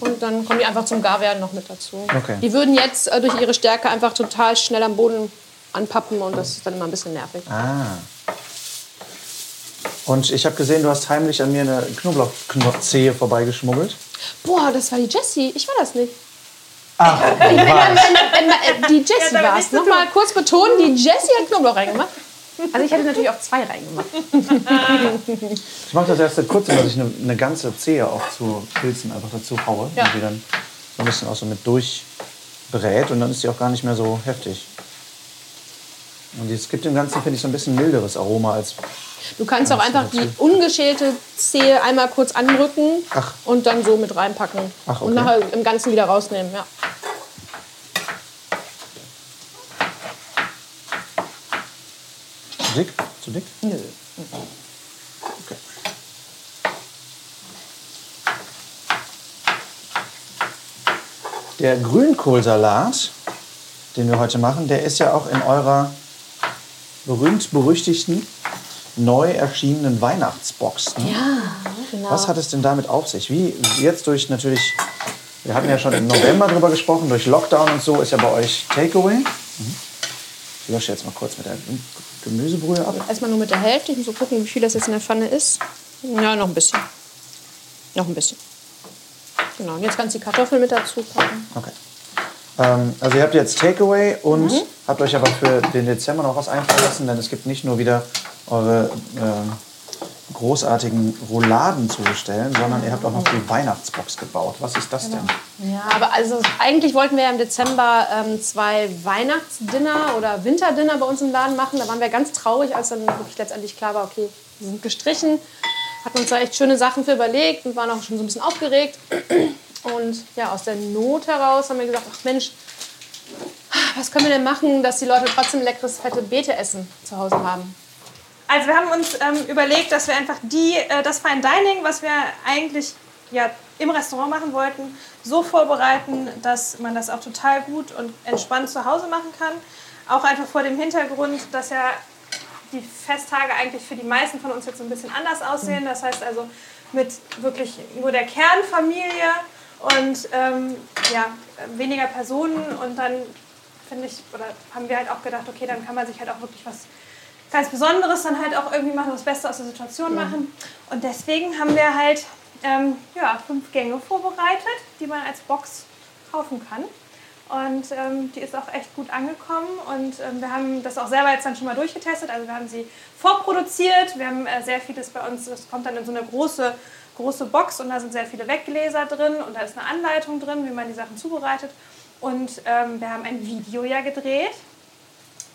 Und dann kommen die einfach zum Garwerden noch mit dazu. Okay. Die würden jetzt äh, durch ihre Stärke einfach total schnell am Boden anpappen und das ist dann immer ein bisschen nervig. Ah. Und ich habe gesehen, du hast heimlich an mir eine Knoblauchzehe vorbeigeschmuggelt. Boah, das war die Jessie. Ich war das nicht. Ach, Wenn, wenn, wenn, wenn, äh, die Jessie damit war es. Nochmal kurz betonen, die Jessie hat Knoblauch reingemacht. Also ich hätte natürlich auch zwei reingemacht. (laughs) Ich mache das erst seit kurzem, dass ich eine, eine ganze Zehe auch zu Pilzen einfach dazu haue. Ja. Und die dann so ein bisschen auch so mit durchbrät. Und dann ist die auch gar nicht mehr so heftig. Und es gibt dem Ganzen, finde ich, so ein bisschen milderes Aroma als. Du kannst auch einfach die ungeschälte Zehe einmal kurz anrücken Ach. und dann so mit reinpacken. Ach, Und okay. nachher im Ganzen wieder rausnehmen. Ja. Dick? Zu dick? Nö. Okay. Der Grünkohlsalat, den wir heute machen, der ist ja auch in eurer berühmt-berüchtigten, neu erschienenen Weihnachtsbox. Ne? Ja, genau. Was hat es denn damit auf sich? Wie jetzt durch natürlich, wir hatten ja schon im November drüber gesprochen, durch Lockdown und so ist ja bei euch Takeaway. Mhm. Ich lösche jetzt mal kurz mit der Gemüsebrühe ab. Erstmal nur mit der Hälfte. Ich muss so gucken, wie viel das jetzt in der Pfanne ist. Ja, noch ein bisschen. Noch ein bisschen. Genau, und jetzt kannst du die Kartoffeln mit dazu packen. Okay. Ähm, also ihr habt jetzt Takeaway und habt euch aber für den Dezember noch was einfallen lassen, denn es gibt nicht nur wieder eure ähm, großartigen Rouladen zu bestellen, sondern ihr habt auch noch die Weihnachtsbox gebaut. Was ist das denn? Ja, aber also eigentlich wollten wir ja im Dezember ähm, zwei Weihnachtsdinner oder Winterdinner bei uns im Laden machen. Da waren wir ganz traurig, als dann wirklich letztendlich klar war, okay, wir sind gestrichen. Hatten uns da echt schöne Sachen für überlegt und waren auch schon so ein bisschen aufgeregt. Und ja, aus der Not heraus haben wir gesagt, ach Mensch, was können wir denn machen, dass die Leute trotzdem leckeres, fette Beete-Essen zu Hause haben? Also wir haben uns ähm, überlegt, dass wir einfach die, äh, das Fine Dining, was wir eigentlich ja, im Restaurant machen wollten, so vorbereiten, dass man das auch total gut und entspannt zu Hause machen kann. Auch einfach vor dem Hintergrund, dass ja die Festtage eigentlich für die meisten von uns jetzt so ein bisschen anders aussehen. Das heißt also mit wirklich nur der Kernfamilie und ähm, ja, weniger Personen und dann finde ich, oder haben wir halt auch gedacht, okay, dann kann man sich halt auch wirklich was ganz Besonderes dann halt auch irgendwie machen, das Beste aus der Situation machen. Und deswegen haben wir halt ähm, ja, fünf Gänge vorbereitet, die man als Box kaufen kann. Und ähm, die ist auch echt gut angekommen und ähm, wir haben das auch selber jetzt dann schon mal durchgetestet. Also wir haben sie vorproduziert, wir haben äh, sehr vieles bei uns, das kommt dann in so eine große, große Box und da sind sehr viele Weggläser drin und da ist eine Anleitung drin, wie man die Sachen zubereitet. Und ähm, wir haben ein Video ja gedreht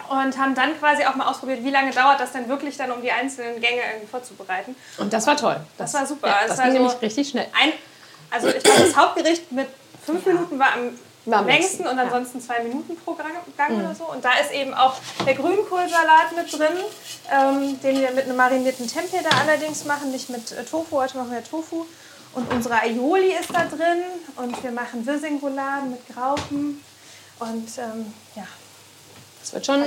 und haben dann quasi auch mal ausprobiert, wie lange dauert das denn wirklich dann, um die einzelnen Gänge irgendwie vorzubereiten. Und das war toll. Das war super. Ja, Es das war ging so nämlich richtig schnell. Ein, also ich glaube, das Hauptgericht mit fünf Minuten war am am längsten und ansonsten zwei Minuten pro Gang, Gang oder so. Und da ist eben auch der Grünkohlsalat mit drin, ähm, den wir mit einem marinierten Tempeh da allerdings machen, nicht mit äh, Tofu. Heute machen wir Tofu. Und unsere Aioli ist da drin und wir machen Wirsing-Rouladen mit Graupen. Und ähm, ja, Das wird schon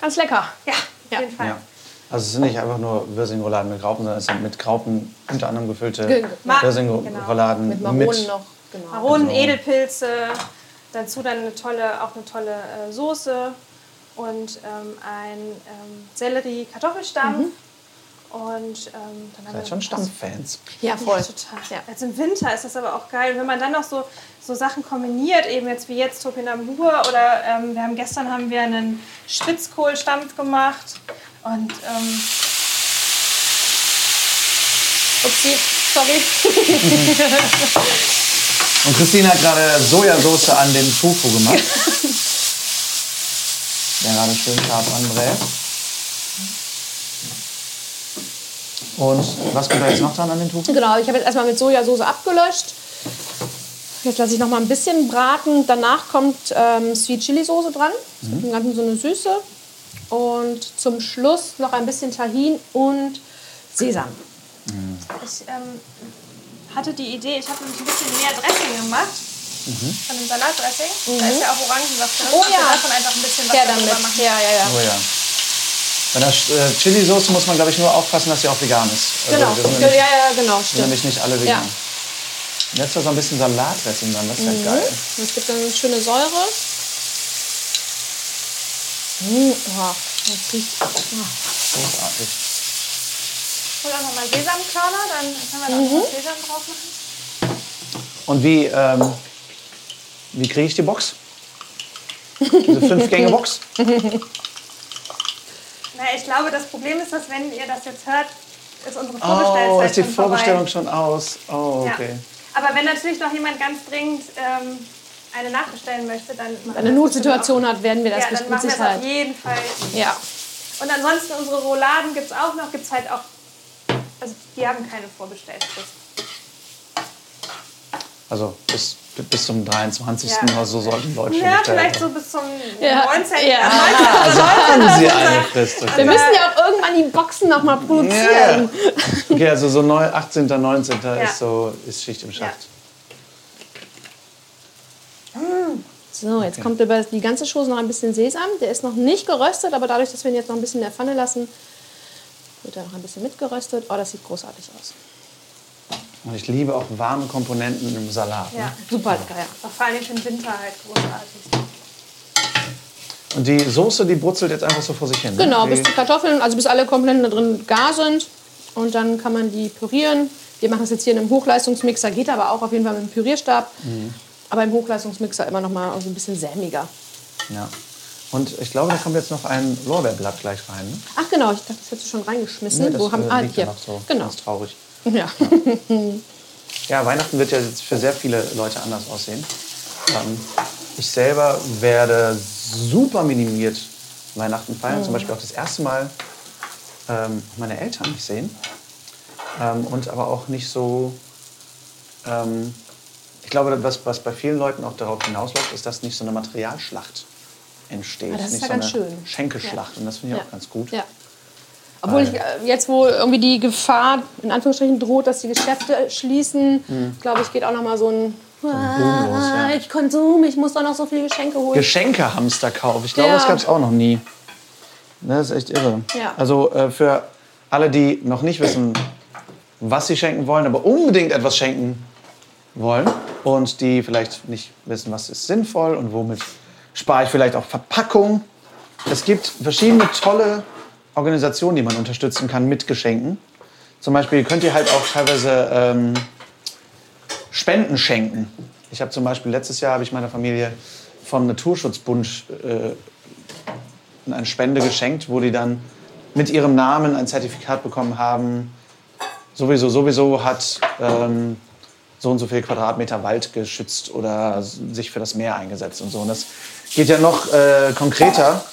ganz lecker. ja, auf Ja. jeden Fall. Ja. Also es sind nicht einfach nur Wirsing-Rouladen mit Graupen, sondern es sind mit Graupen unter anderem gefüllte Ge- Ma- Wirsing-Rouladen Mit Maronen noch. Genau. Maronen, Also- Edelpilze, dazu dann eine tolle, auch eine tolle äh, Soße und ähm, ein ähm, Sellerie-Kartoffelstampf. Und ähm, dann haben wir Seid schon Stammfans. Ja, voll. Ja, total. Ja. Jetzt im Winter ist das aber auch geil. Und wenn man dann noch so, so Sachen kombiniert, eben jetzt wie jetzt Topinambur oder ähm, wir haben gestern haben wir einen Spitzkohlstampf gemacht. Und ähm, Upsi, sorry. (laughs) Und Christine hat gerade Sojasauce an den Fufu gemacht. (laughs) Der gerade schön scharf anbrät. Und was kommt da jetzt noch dran an den Tofu? Genau, ich habe jetzt erstmal mit Sojasauce abgelöscht. Jetzt lasse ich noch mal ein bisschen braten. Danach kommt ähm, Sweet Chili Soße dran. Mhm. Dem Ganzen so eine Süße. Und zum Schluss noch ein bisschen Tahin und Sesam. ich ähm, hatte die Idee, ich habe nämlich ein bisschen mehr Dressing gemacht. Von dem Salatdressing. Da ist ja auch Orangensaft drin. Oh ja. davon einfach ein bisschen was Ja, damit. machen. Ja, ja, ja. Oh ja. Bei der äh, Chili-Sauce muss man, glaube ich, nur aufpassen, dass sie auch vegan ist. Also, Genau. wir sind Ja, nämlich, ja, genau, sind stimmt. nämlich nicht alle vegan. Ja. Und jetzt ist da so ein bisschen Salatdressing dran, das ist ja geil. Es gibt dann eine schöne Säure. Mmh, oh, das riecht. Oh. Großartig. Hol auch nochmal Sesamkörner, dann können wir da Mhm. noch Sesam drauf machen. Und wie, ähm, wie kriege ich die Box? Diese Fünf-Gänge-Box? (laughs) Naja, ich glaube, das Problem ist, dass wenn ihr das jetzt hört, ist unsere Oh, Vorbestellzeit ist die schon Vorbestellung vorbei. schon aus? Oh, Ja. okay. Aber wenn natürlich noch jemand ganz dringend ähm, eine nachbestellen möchte, dann machen wir Eine das Notsituation hat, werden wir das Ja, dann machen wir es Sicherheit. auf jeden Fall. Ja. Und ansonsten unsere Rouladen gibt es auch noch, gibt es halt auch, also die haben keine Vorbestellfrist. Also bis, bis zum 23. Ja. oder so sollten Leute schon Ja, bestellen. vielleicht so bis zum Ja, 19. ja. 19. Also haben sie eine Frist. Wir Okay. müssen ja auch irgendwann die Boxen noch mal produzieren. okay, also so neu, 18., 19. Ja. ist so ist Schicht im Schacht. So, jetzt kommt über die ganze Chose noch ein bisschen Sesam. Der ist noch nicht geröstet, aber dadurch, dass wir ihn jetzt noch ein bisschen in der Pfanne lassen, wird er noch ein bisschen mitgeröstet. Oh, das sieht großartig aus. Und ich liebe auch warme Komponenten im Salat. Ne? Ja, Super lecker, ja. vor allem den Winter halt großartig. Und die Soße, die brutzelt jetzt einfach so vor sich hin. ne? Genau, die, bis die Kartoffeln, also bis alle Komponenten da drin gar sind. Und dann kann man die pürieren. Wir machen das jetzt hier in einem Hochleistungsmixer, geht aber auch auf jeden Fall mit einem Pürierstab. Aber im Hochleistungsmixer immer noch mal so ein bisschen sämiger. Ja. Und ich glaube, da kommt jetzt noch ein Lorbeerblatt gleich rein. Ne? Ach genau, ich dachte, das hättest du schon reingeschmissen. Nee, das Wo haben, äh, ah, hier. so. Genau. Ganz traurig. Ja. Ja, (laughs) Weihnachten wird ja jetzt für sehr viele Leute anders aussehen. Ähm, ich selber werde super minimiert Weihnachten feiern. Zum Beispiel auch das erste Mal ähm, meine Eltern nicht sehen. Ähm, und aber auch nicht so. Ähm, ich glaube, was, was bei vielen Leuten auch darauf hinausläuft, ist, dass nicht so eine Materialschlacht entsteht. Ah, das ist nicht ja so ganz eine schön. Schenkelschlacht. Und das finde ich Ja. auch ganz gut. Ja. Obwohl ich, äh, jetzt, wo irgendwie die Gefahr in Anführungsstrichen droht, dass die Geschäfte schließen, glaube ich, geht auch noch mal so ein, Boom los, ja. ah, ich Konsum, ich muss doch noch so viele Geschenke holen. Geschenke-Hamsterkauf. Ich glaube, Ja. das gab es auch noch nie. Das ist echt irre. Ja. Also äh, für alle, die noch nicht wissen, was sie schenken wollen, aber unbedingt etwas schenken wollen und die vielleicht nicht wissen, was ist sinnvoll und womit spare ich vielleicht auch Verpackung. Es gibt verschiedene tolle Organisationen, die man unterstützen kann mit Geschenken. Zum Beispiel könnt ihr halt auch teilweise ähm, Spenden schenken. Ich habe zum Beispiel letztes Jahr habe ich meiner Familie vom Naturschutzbund äh, eine Spende geschenkt, wo die dann mit ihrem Namen ein Zertifikat bekommen haben. Sowieso, sowieso hat ähm, so und so viel Quadratmeter Wald geschützt oder sich für das Meer eingesetzt und so. Und das geht ja noch äh, konkreter.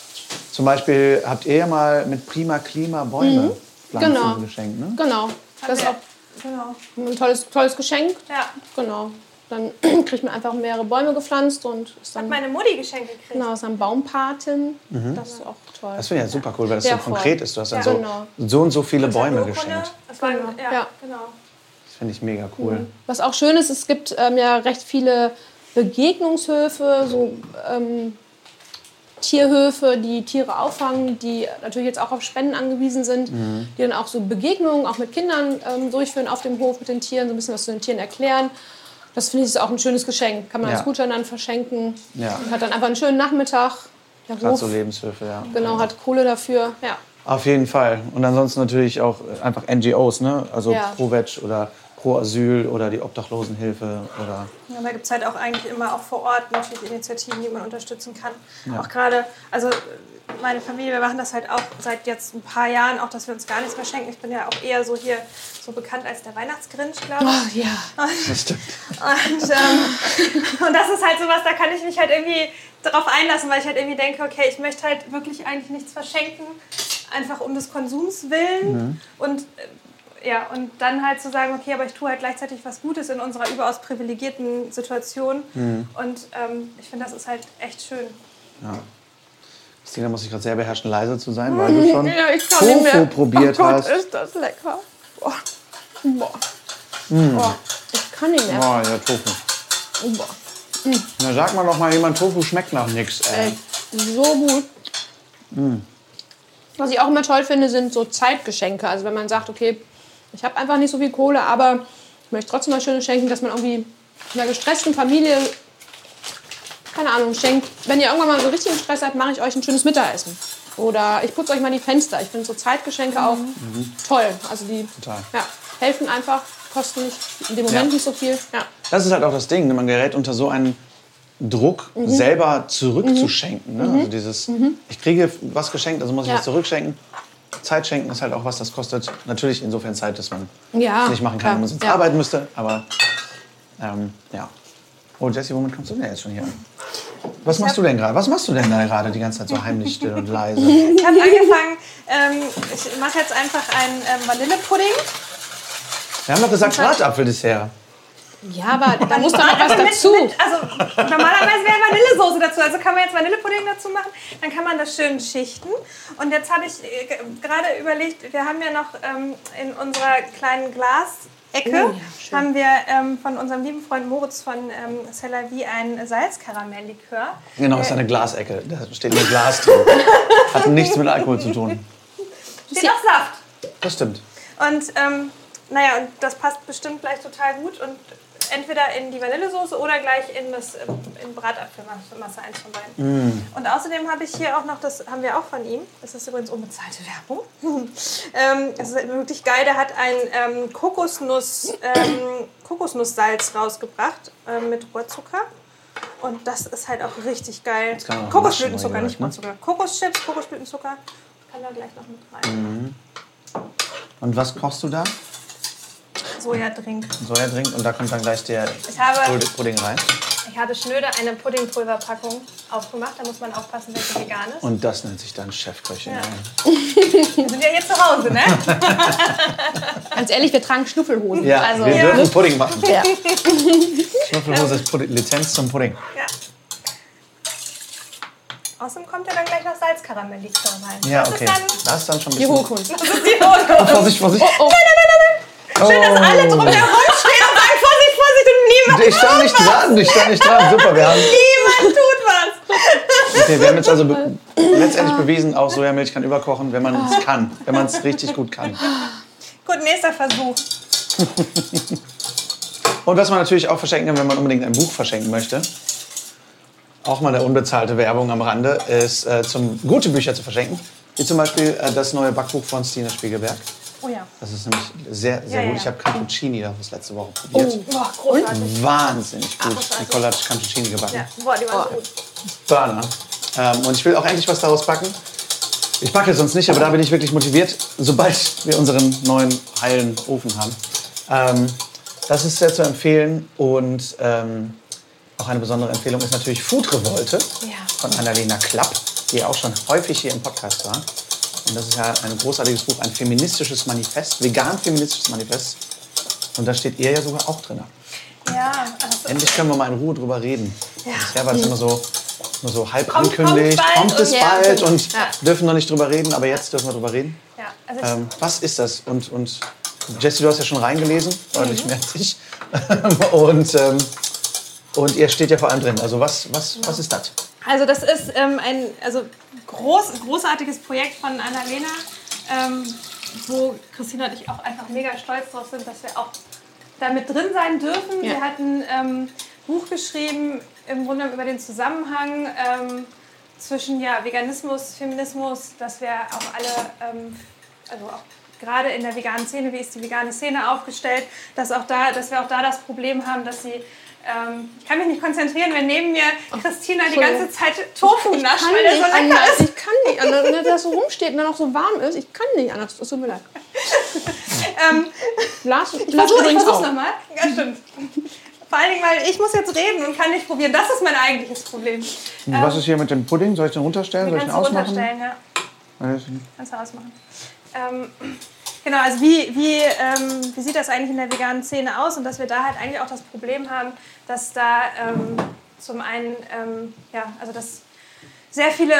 Zum Beispiel habt ihr ja mal mit Prima Klima Bäume pflanzen Genau. geschenkt, ne? Genau. Das ist auch Genau. ein tolles, tolles Geschenk. Ja. Genau. Dann (clears throat) kriegt man einfach mehrere Bäume gepflanzt und ist dann, Meine Mutti Geschenke gekriegt. genau, ist dann Baumpatin. Das ist auch toll. Das finde ich ja super cool, weil das Sehr so voll. konkret ist. Du hast dann Ja. so, Genau. so und so viele Bäume Urkunde. geschenkt. Das war, Genau. ja, Ja. genau. Das finde ich mega cool. Was auch schön ist, es gibt ähm, ja recht viele Begegnungshöfe, so ähm, Tierhöfe, die Tiere auffangen, die natürlich jetzt auch auf Spenden angewiesen sind, Mhm. die dann auch so Begegnungen auch mit Kindern ähm, durchführen auf dem Hof mit den Tieren, so ein bisschen was zu den Tieren erklären. Das finde ich ist auch ein schönes Geschenk. Kann man Ja. als Gutschein dann verschenken. Ja. Und hat dann einfach einen schönen Nachmittag. Der Hof so Lebenshöfe, ja. genau, hat Kohle dafür. Ja. Auf jeden Fall. Und ansonsten natürlich auch einfach NGOs, ne? Also Ja. Pro-Veg oder Pro-Asyl oder die Obdachlosenhilfe oder Ja, da gibt es halt auch eigentlich immer auch vor Ort natürlich Initiativen, die man unterstützen kann. Ja. Auch gerade, also meine Familie, wir machen das halt auch seit jetzt ein paar Jahren, auch dass wir uns gar nichts mehr schenken. Ich bin ja auch eher so hier so bekannt als der Weihnachtsgrinch, glaube ich. ja. Das stimmt. Und, ähm, und das ist halt sowas, da kann ich mich halt irgendwie darauf einlassen, weil ich halt irgendwie denke, okay, ich möchte halt wirklich eigentlich nichts verschenken, einfach um des Konsums willen. Und äh, ja, und dann halt zu sagen, okay, aber ich tue halt gleichzeitig was Gutes in unserer überaus privilegierten Situation. Und ähm, ich finde, das ist halt echt schön. Christina muss ich gerade sehr beherrschen, leise zu sein, weil du schon Ja, ich kann Tofu probiert oh Gott, hast. ist das lecker. Boah. Boah. Boah. Ich kann nicht mehr. Oh, ja, Tofu. Boah. Na, sag mal noch mal jemand, Tofu schmeckt nach nichts. Ey. Echt so gut. Was ich auch immer toll finde, sind so Zeitgeschenke. Also wenn man sagt, okay, ich habe einfach nicht so viel Kohle, aber ich möchte trotzdem was Schönes schenken, dass man irgendwie in einer gestressten Familie, keine Ahnung, schenkt. Wenn ihr irgendwann mal so richtigen Stress habt, mache ich euch ein schönes Mittagessen. Oder ich putze euch mal die Fenster. Ich finde so Zeitgeschenke auch toll. Also die Total. ja, helfen einfach, kosten nicht, in dem Moment Ja. nicht so viel. Ja. Das ist halt auch das Ding. ne? Man gerät unter so einen Druck, Mhm. selber zurückzuschenken. Ne? Also dieses, ich kriege was geschenkt, also muss ich Ja. was zurückschenken. Zeit schenken ist halt auch was, das kostet natürlich insofern Zeit, dass man Ja, nicht machen kann, wenn man sonst Ja. arbeiten müsste. Aber ähm, ja. Oh, Jesse, womit kommst du denn jetzt schon hier an? Was machst du denn gerade? Was machst du denn da gerade die ganze Zeit so heimlich still und leise? (laughs) Ich habe angefangen, ähm, ich mache jetzt einfach einen ähm, Vanillepudding. Wir haben doch gesagt Bratapfeldessert. Ja, aber da muss doch noch was Also mit- dazu. Mit, also normalerweise wäre Vanillesoße dazu. Also kann man jetzt Vanillepudding dazu machen. Dann kann man das schön schichten. Und jetzt habe ich äh, ge- gerade überlegt, wir haben ja noch ähm, in unserer kleinen Glasecke Oh ja, haben wir ähm, von unserem lieben Freund Moritz von ähm, C'est la Vie ein Salzkaramelllikör. Genau, ist eine Glasecke. Da steht nur Glas drin. Hat nichts mit Alkohol zu tun. (laughs) Steht auch Saft. Das stimmt. Und ähm, naja, und das passt bestimmt gleich total gut. Und entweder in die Vanillesoße oder gleich in das ähm, in Bratapfelmasse, eins von beiden. Und außerdem habe ich hier auch noch, das haben wir auch von ihm, das ist übrigens unbezahlte Werbung. (laughs) ähm, das ist wirklich geil, der hat ein ähm, Kokosnuss, ähm, Kokosnusssalz rausgebracht ähm, mit Rohrzucker. Und das ist halt auch richtig geil. Kokosblütenzucker, nicht ne? Rohrzucker. Kokoschips, Kokosblütenzucker. Kann da gleich noch mit rein. Und was kochst du da? Sojadrink. Sojadrink und da kommt dann gleich der Ich habe- Pud- Pudding rein. Ich habe schnöde eine Puddingpulverpackung aufgemacht. Da muss man aufpassen, welche vegan ist. Und das nennt sich dann Chefköchin. Ja. Wir sind ja hier zu Hause, ne? (laughs) Ganz ehrlich, wir tragen Schnuffelhosen. Ja, also, wir dürfen Pudding machen. ja. Schnuffelhose ist Pudding, Lizenz zum Pudding. Ja. Außerdem kommt ja dann gleich noch Salzkaramelllikör rein. Ja, das okay. ist dann Das ist dann schon ein Die bisschen... Hochkunst. das ist die Hochkunst. Vorsicht, Vorsicht. Oh, Schön, dass alle drumherum stehen und sagen, Vorsicht, Vorsicht und niemand, Ich stand nicht dran, ich stand nicht dran. Super, wir haben, niemand tut was. okay, wir haben jetzt also be letztendlich bewiesen, auch Sojamilch kann überkochen, wenn man es kann. Wenn man es richtig gut kann. Gut, nächster Versuch. Und was man natürlich auch verschenken kann, wenn man unbedingt ein Buch verschenken möchte, auch mal eine unbezahlte Werbung am Rande, ist äh, zum gute Bücher zu verschenken. Wie zum Beispiel äh, das neue Backbuch von Stina Spiegelberg. Oh ja. Das ist nämlich sehr, sehr Ja, gut. ja. Ich habe Cappuccini das letzte Woche probiert. Boah, großartig. Wahnsinnig gut. großartig. Nicole hat Cappuccini gebacken. Ja, boah, die waren so gut. Burner. Ähm, und ich will auch endlich was daraus backen. Ich backe sonst nicht, aber da bin ich wirklich motiviert, sobald wir unseren neuen heilen Ofen haben. Ähm, das ist sehr zu empfehlen und ähm, auch eine besondere Empfehlung ist natürlich Food Revolte Ja. von Annalena Klapp, die auch schon häufig hier im Podcast war. Und das ist ja ein großartiges Buch, ein feministisches Manifest, vegan feministisches Manifest. Und da steht ihr ja sogar auch drin. Ja, das Endlich können wir mal in Ruhe drüber reden. Ja. Bisher war das immer so, immer so halb Kommt- angekündigt, kommt kommt, es und- Ja. bald und Ja. dürfen noch nicht drüber reden, aber jetzt dürfen wir drüber reden. Ja, also Ähm, was ist das? Und, und Jessie, du hast ja schon reingelesen, deutlich Mhm. mehr als ich. (laughs) und, ähm, und ihr steht ja vor allem drin. Also was, was, was ist das? Also das ist ähm, ein also groß, großartiges Projekt von Annalena, ähm, wo Christina und ich auch einfach mega stolz drauf sind, dass wir auch da mit drin sein dürfen. Ja. Sie hat ein ähm, Buch geschrieben, im Grunde über den Zusammenhang ähm, zwischen ja, Veganismus, Feminismus, dass wir auch alle, ähm, also auch gerade in der veganen Szene, wie ist die vegane Szene aufgestellt, dass, auch da, dass wir auch da das Problem haben, dass sie ähm, ich kann mich nicht konzentrieren, wenn neben mir Christina die ganze Zeit Tofu nascht, kann weil der nicht so lecker anders. ist. Ich kann nicht anders. Wenn das so rumsteht und dann auch so warm ist, ich kann nicht anders. Es tut mir leid. Ähm, Lars, ich versuche es nochmal. Ja, stimmt. Vor allen Dingen, weil ich muss jetzt reden und kann nicht probieren. Das ist mein eigentliches Problem. was ist hier mit dem Pudding? Soll ich den runterstellen? Soll ich Kannst den du ausmachen? runterstellen, ja. Weiß ich Kannst du ausmachen. Ähm, genau, also wie, wie, ähm, wie sieht das eigentlich in der veganen Szene aus? Und dass wir da halt eigentlich auch das Problem haben, dass da ähm, zum einen, ähm, ja, also dass sehr viele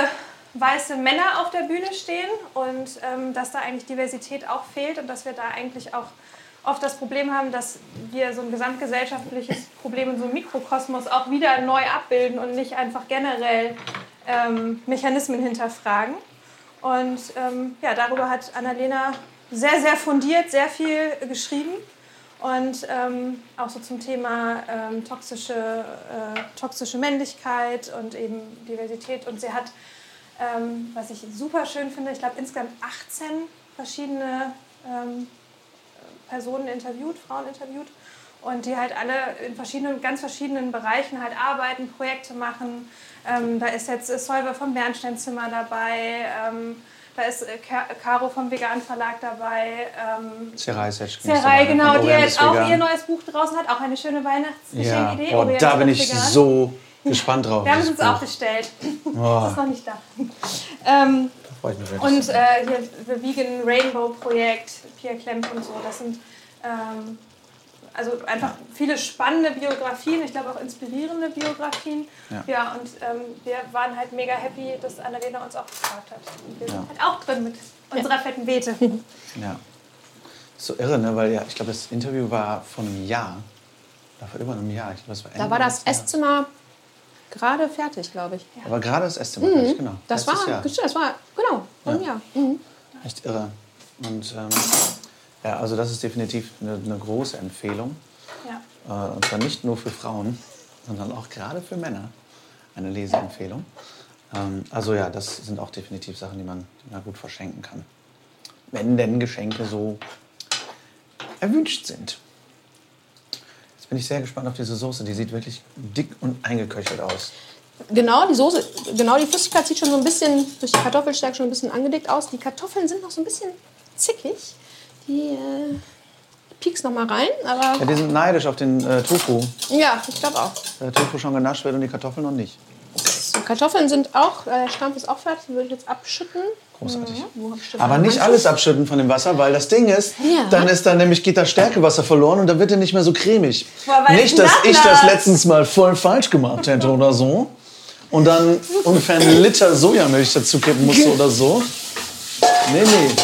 weiße Männer auf der Bühne stehen und ähm, dass da eigentlich Diversität auch fehlt und dass wir da eigentlich auch oft das Problem haben, dass wir so ein gesamtgesellschaftliches Problem in so einem Mikrokosmos auch wieder neu abbilden und nicht einfach generell ähm, Mechanismen hinterfragen. Und ähm, ja, darüber hat Annalena sehr, sehr fundiert, sehr viel geschrieben. Und ähm, auch so zum Thema ähm, toxische, äh, toxische Männlichkeit und eben Diversität. Und sie hat, ähm, was ich super schön finde, ich glaube insgesamt 18 verschiedene ähm, Personen interviewt, Frauen interviewt. Und die halt alle in verschiedenen, ganz verschiedenen Bereichen halt arbeiten, Projekte machen. Ähm, da ist jetzt äh, Solve vom Bernsteinzimmer dabei. Da ist äh, Ka- Caro vom Vegan Verlag dabei. Ähm, Serai Serai, genau, die jetzt auch vegan. ihr neues Buch draußen hat. Auch eine schöne Ja, Weihnachtsgeschenkidee. boah, Orient da bin ich vegan. so gespannt drauf. Wir haben es uns auch bestellt. Oh, Das ist noch nicht da. Ähm, da freue ich mich und äh, hier The Vegan Rainbow Projekt, Pierre Klemp und so, das sind ähm, also einfach viele spannende Biografien, ich glaube auch inspirierende Biografien. Ja. Ja, und ähm, wir waren halt mega happy, dass Annalena uns auch gefragt hat. Und wir Ja. sind halt auch drin mit unserer fetten Beete. Ja. So irre, ne? Weil ja, ich glaube, das Interview war vor einem Jahr. Oder vor über einem Jahr. Ich glaube, das war Da Ende war das. Esszimmer gerade fertig, glaube ich. Aber gerade das Esszimmer, fertig, genau. Mhm. Das Letztes war, Jahr. das war, genau, vor einem Jahr. Mhm. Echt irre. Und ähm, ja, also das ist definitiv eine, eine große Empfehlung. Ja. Äh, und zwar nicht nur für Frauen, sondern auch gerade für Männer eine Leseempfehlung. Ähm, also ja, das sind auch definitiv Sachen, die man, die man gut verschenken kann. Wenn denn Geschenke so erwünscht sind. Jetzt bin ich sehr gespannt auf diese Soße. Die sieht wirklich dick und eingeköchelt aus. Genau, die Soße, genau die Flüssigkeit sieht schon so ein bisschen durch die Kartoffelstärke schon ein bisschen angedickt aus. Die Kartoffeln sind noch so ein bisschen zickig. Die äh, piekst noch mal rein, aber Ja, die sind neidisch auf den äh, Tofu. ja, ich glaube auch. Der Tofu schon genascht wird und die Kartoffeln noch nicht. So, Kartoffeln sind auch, äh, der Stampf ist auch fertig, die würde ich jetzt abschütten. Großartig. Denn Aber nicht alles abschütten von dem Wasser, weil das Ding ist, Ja. dann ist dann nämlich geht das Stärkewasser verloren und dann wird er nicht mehr so cremig. Boah, nicht, dass ich das? das letztens mal voll falsch gemacht hätte oder so und dann ungefähr einen Liter Sojamilch dazu kippen musste (laughs) oder so. Nee, nee.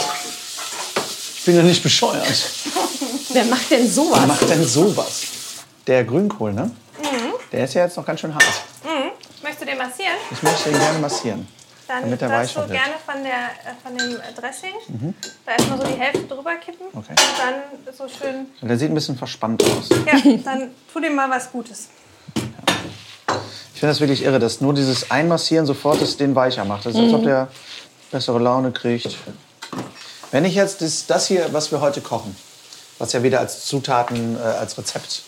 Ich bin ja nicht bescheuert. (laughs) Wer macht denn Wer sowas? macht denn sowas? Der Grünkohl, ne? Mhm. Der ist ja jetzt noch ganz schön hart. Möchtest du den massieren? Ich möchte ihn gerne massieren. Dann Damit weicher wird. gerne von, der, äh, von dem Dressing da erstmal so die Hälfte drüber kippen. Okay. Und dann so schön, Und der sieht ein bisschen verspannt aus. ja, dann tu dem mal was Gutes. Ich finde das wirklich irre, dass nur dieses Einmassieren sofort das den weicher macht. Das ist, als ob der bessere Laune kriegt. Wenn ich jetzt das, das hier, was wir heute kochen, was ja wieder als Zutaten, äh, als Rezept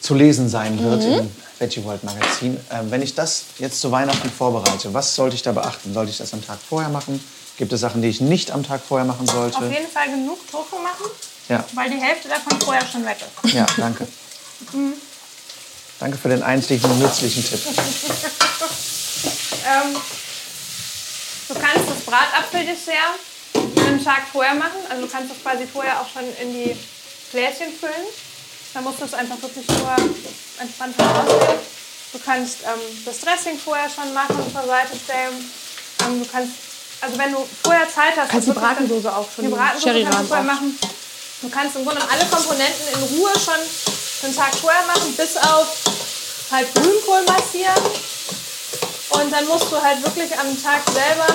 zu lesen sein wird im Veggie World Magazin, äh, wenn ich das jetzt zu Weihnachten vorbereite, was sollte ich da beachten? Sollte ich das am Tag vorher machen? Gibt es Sachen, die ich nicht am Tag vorher machen sollte? Auf jeden Fall genug Tofu machen, Ja, weil die Hälfte davon vorher schon weg ist. ja, danke. Danke für den einzigen nützlichen Tipp. (laughs) Ähm, du kannst das Bratapfeldessert einen Tag vorher machen. Also du kannst das quasi vorher auch schon in die Gläschen füllen. Dann musst du es einfach wirklich nur entspannt rausnehmen. Du kannst ähm, das Dressing vorher schon machen und zur Seite stellen. Ähm, du kannst, also wenn du vorher Zeit hast, Kannst die wirklich dann- Bratensoße auch schon die Bratensoße kannst du vorher machen. Du kannst im Grunde alle Komponenten in Ruhe schon einen Tag vorher machen, bis auf halt Grünkohl massieren. Und dann musst du halt wirklich am Tag selber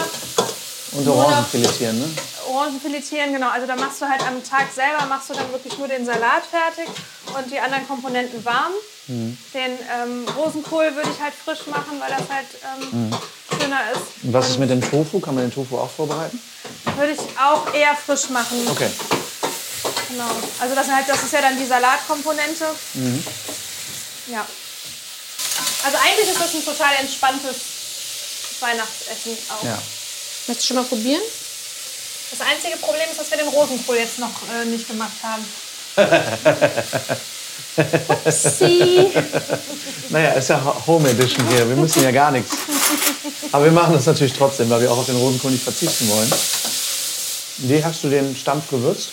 Und Orangen filetieren, ne? Orangen filetieren, genau. Also da machst du halt am Tag selber, machst du dann wirklich nur den Salat fertig und die anderen Komponenten warm. Mhm. Den ähm, Rosenkohl würde ich halt frisch machen, weil das halt ähm, Mhm. schöner ist. Und was ist mit dem Tofu? Kann man den Tofu auch vorbereiten? Würde ich auch eher frisch machen. Okay. Genau. Also das, ist halt, das ist ja dann die Salatkomponente. Mhm. Ja. Also eigentlich ist das ein total entspanntes Weihnachtsessen auch. Ja. Möchtest du schon mal probieren? Das einzige Problem ist, dass wir den Rosenkohl jetzt noch äh, nicht gemacht haben. (laughs) Naja, ist ja Ho- Home Edition hier. Wir müssen ja gar nichts. Aber wir machen das natürlich trotzdem, weil wir auch auf den Rosenkohl nicht verzichten wollen. Wie hast du den Stampf gewürzt?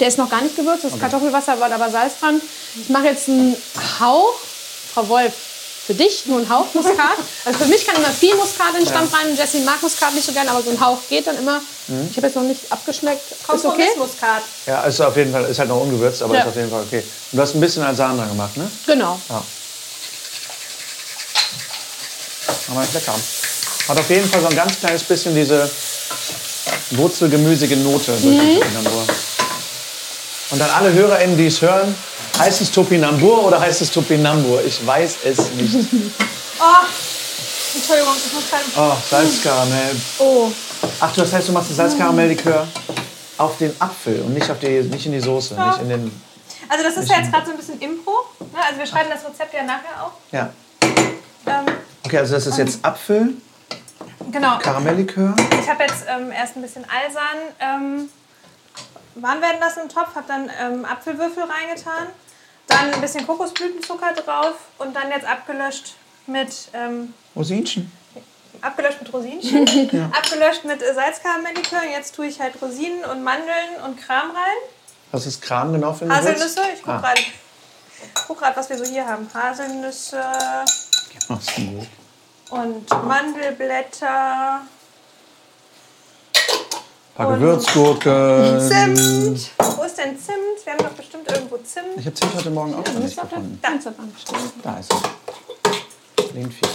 Der ist noch gar nicht gewürzt. Das Kartoffelwasser war aber Salz dran. Ich mache jetzt einen Hauch. Frau Wolf, für dich nur ein Hauch Muskat. Also für mich kann immer viel Muskat in den Stampf rein. Jessie mag Muskat nicht so gerne, aber so ein Hauch geht dann immer. Ich habe jetzt noch nicht abgeschmeckt. Ist okay? Kompromissmuskat. Ja, ist auf jeden Fall, ist halt noch ungewürzt, aber Ja. ist auf jeden Fall okay. Und du hast ein bisschen Alsan dran gemacht, ne? Genau. Ja. Aber ist lecker. Hat auf jeden Fall so ein ganz kleines bisschen diese wurzelgemüsige Note Topinambur. Und dann alle HörerInnen, die es hören, heißt es Topinambur oder heißt es Topinambur? Ich weiß es nicht. Oh, (laughs) Entschuldigung, ich muss gerade... Oh, Salzkaramell. Oh, Ach, das heißt, du machst das Salzkaramelllikör auf den Apfel und nicht, auf die, nicht in die Soße, nicht in den... Also das ist ja jetzt gerade so ein bisschen Impro. Ne? Also wir schreiben das Rezept ja nachher auch. Ja. Ähm, Okay, also das ist jetzt Apfel, genau. Karamelllikör. Ich habe jetzt ähm, erst ein bisschen Alsan ähm, warm werden lassen im Topf, habe dann ähm, Apfelwürfel reingetan, dann ein bisschen Kokosblütenzucker drauf und dann jetzt abgelöscht mit ähm, Rosinchen. abgelöscht mit Rosinchen, (laughs) abgelöscht mit äh, Salzkaramelllikör. Und jetzt tue ich halt Rosinen und Mandeln und Kram rein. Was ist Kram genau für ein Gewürz? Haselnüsse, ich gucke Ah. gerade, guck grad, was wir so hier haben. Haselnüsse und Mandelblätter, Ein paar Und Gewürzgurken. Zimt. Wo ist denn Zimt? Wir haben doch bestimmt irgendwo Zimt. Ich habe Zimt heute Morgen auch noch nicht gefunden. da. Da ist es. Lehnfisch.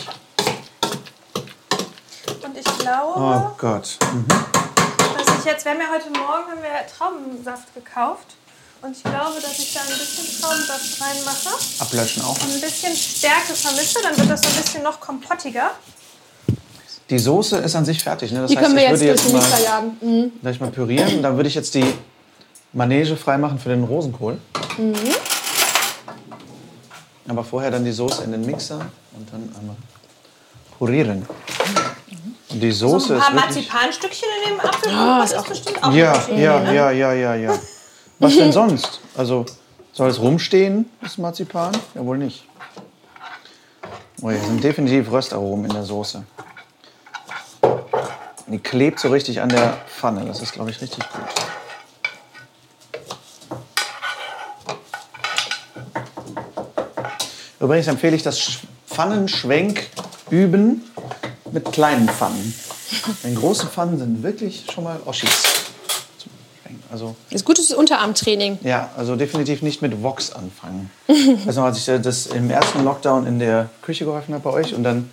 Und ich glaube, Oh Gott. dass ich jetzt, wir haben ja heute Morgen haben wir Traubensaft gekauft. Und ich glaube, dass ich da ein bisschen Traubensaft reinmache Ablöschen auch. und ein bisschen Stärke vermische. Dann wird das so ein bisschen noch kompottiger. Die Soße ist an sich fertig. Ne? Das Die heißt, können wir ich jetzt würde durch jetzt den Mixer mal jagen. Mhm. gleich mal pürieren. Dann würde ich jetzt die Manege freimachen für den Rosenkohl. Mhm. Aber vorher dann die Soße in den Mixer und dann einmal pürieren. Und die So Soße ein paar ist wirklich... Marzipanstückchen in dem Apfel. Ja, das ist auch- bestimmt auch Ja, ja, ne? ja, ja, ja, ja. Was denn sonst? Also, soll es rumstehen, das Marzipan? Ja, wohl nicht. Oh, hier sind definitiv Röstaromen in der Soße. Die klebt so richtig an der Pfanne. Das ist, glaube ich, richtig gut. Übrigens empfehle ich das Sch- Pfannenschwenk üben mit kleinen Pfannen. Denn große Pfannen sind wirklich schon mal Oschis. Also, Das Gute ist Unterarmtraining. ja, also definitiv nicht mit Vox anfangen. Weißt du noch, als ich das im ersten Lockdown in der Küche geholfen habe bei euch und dann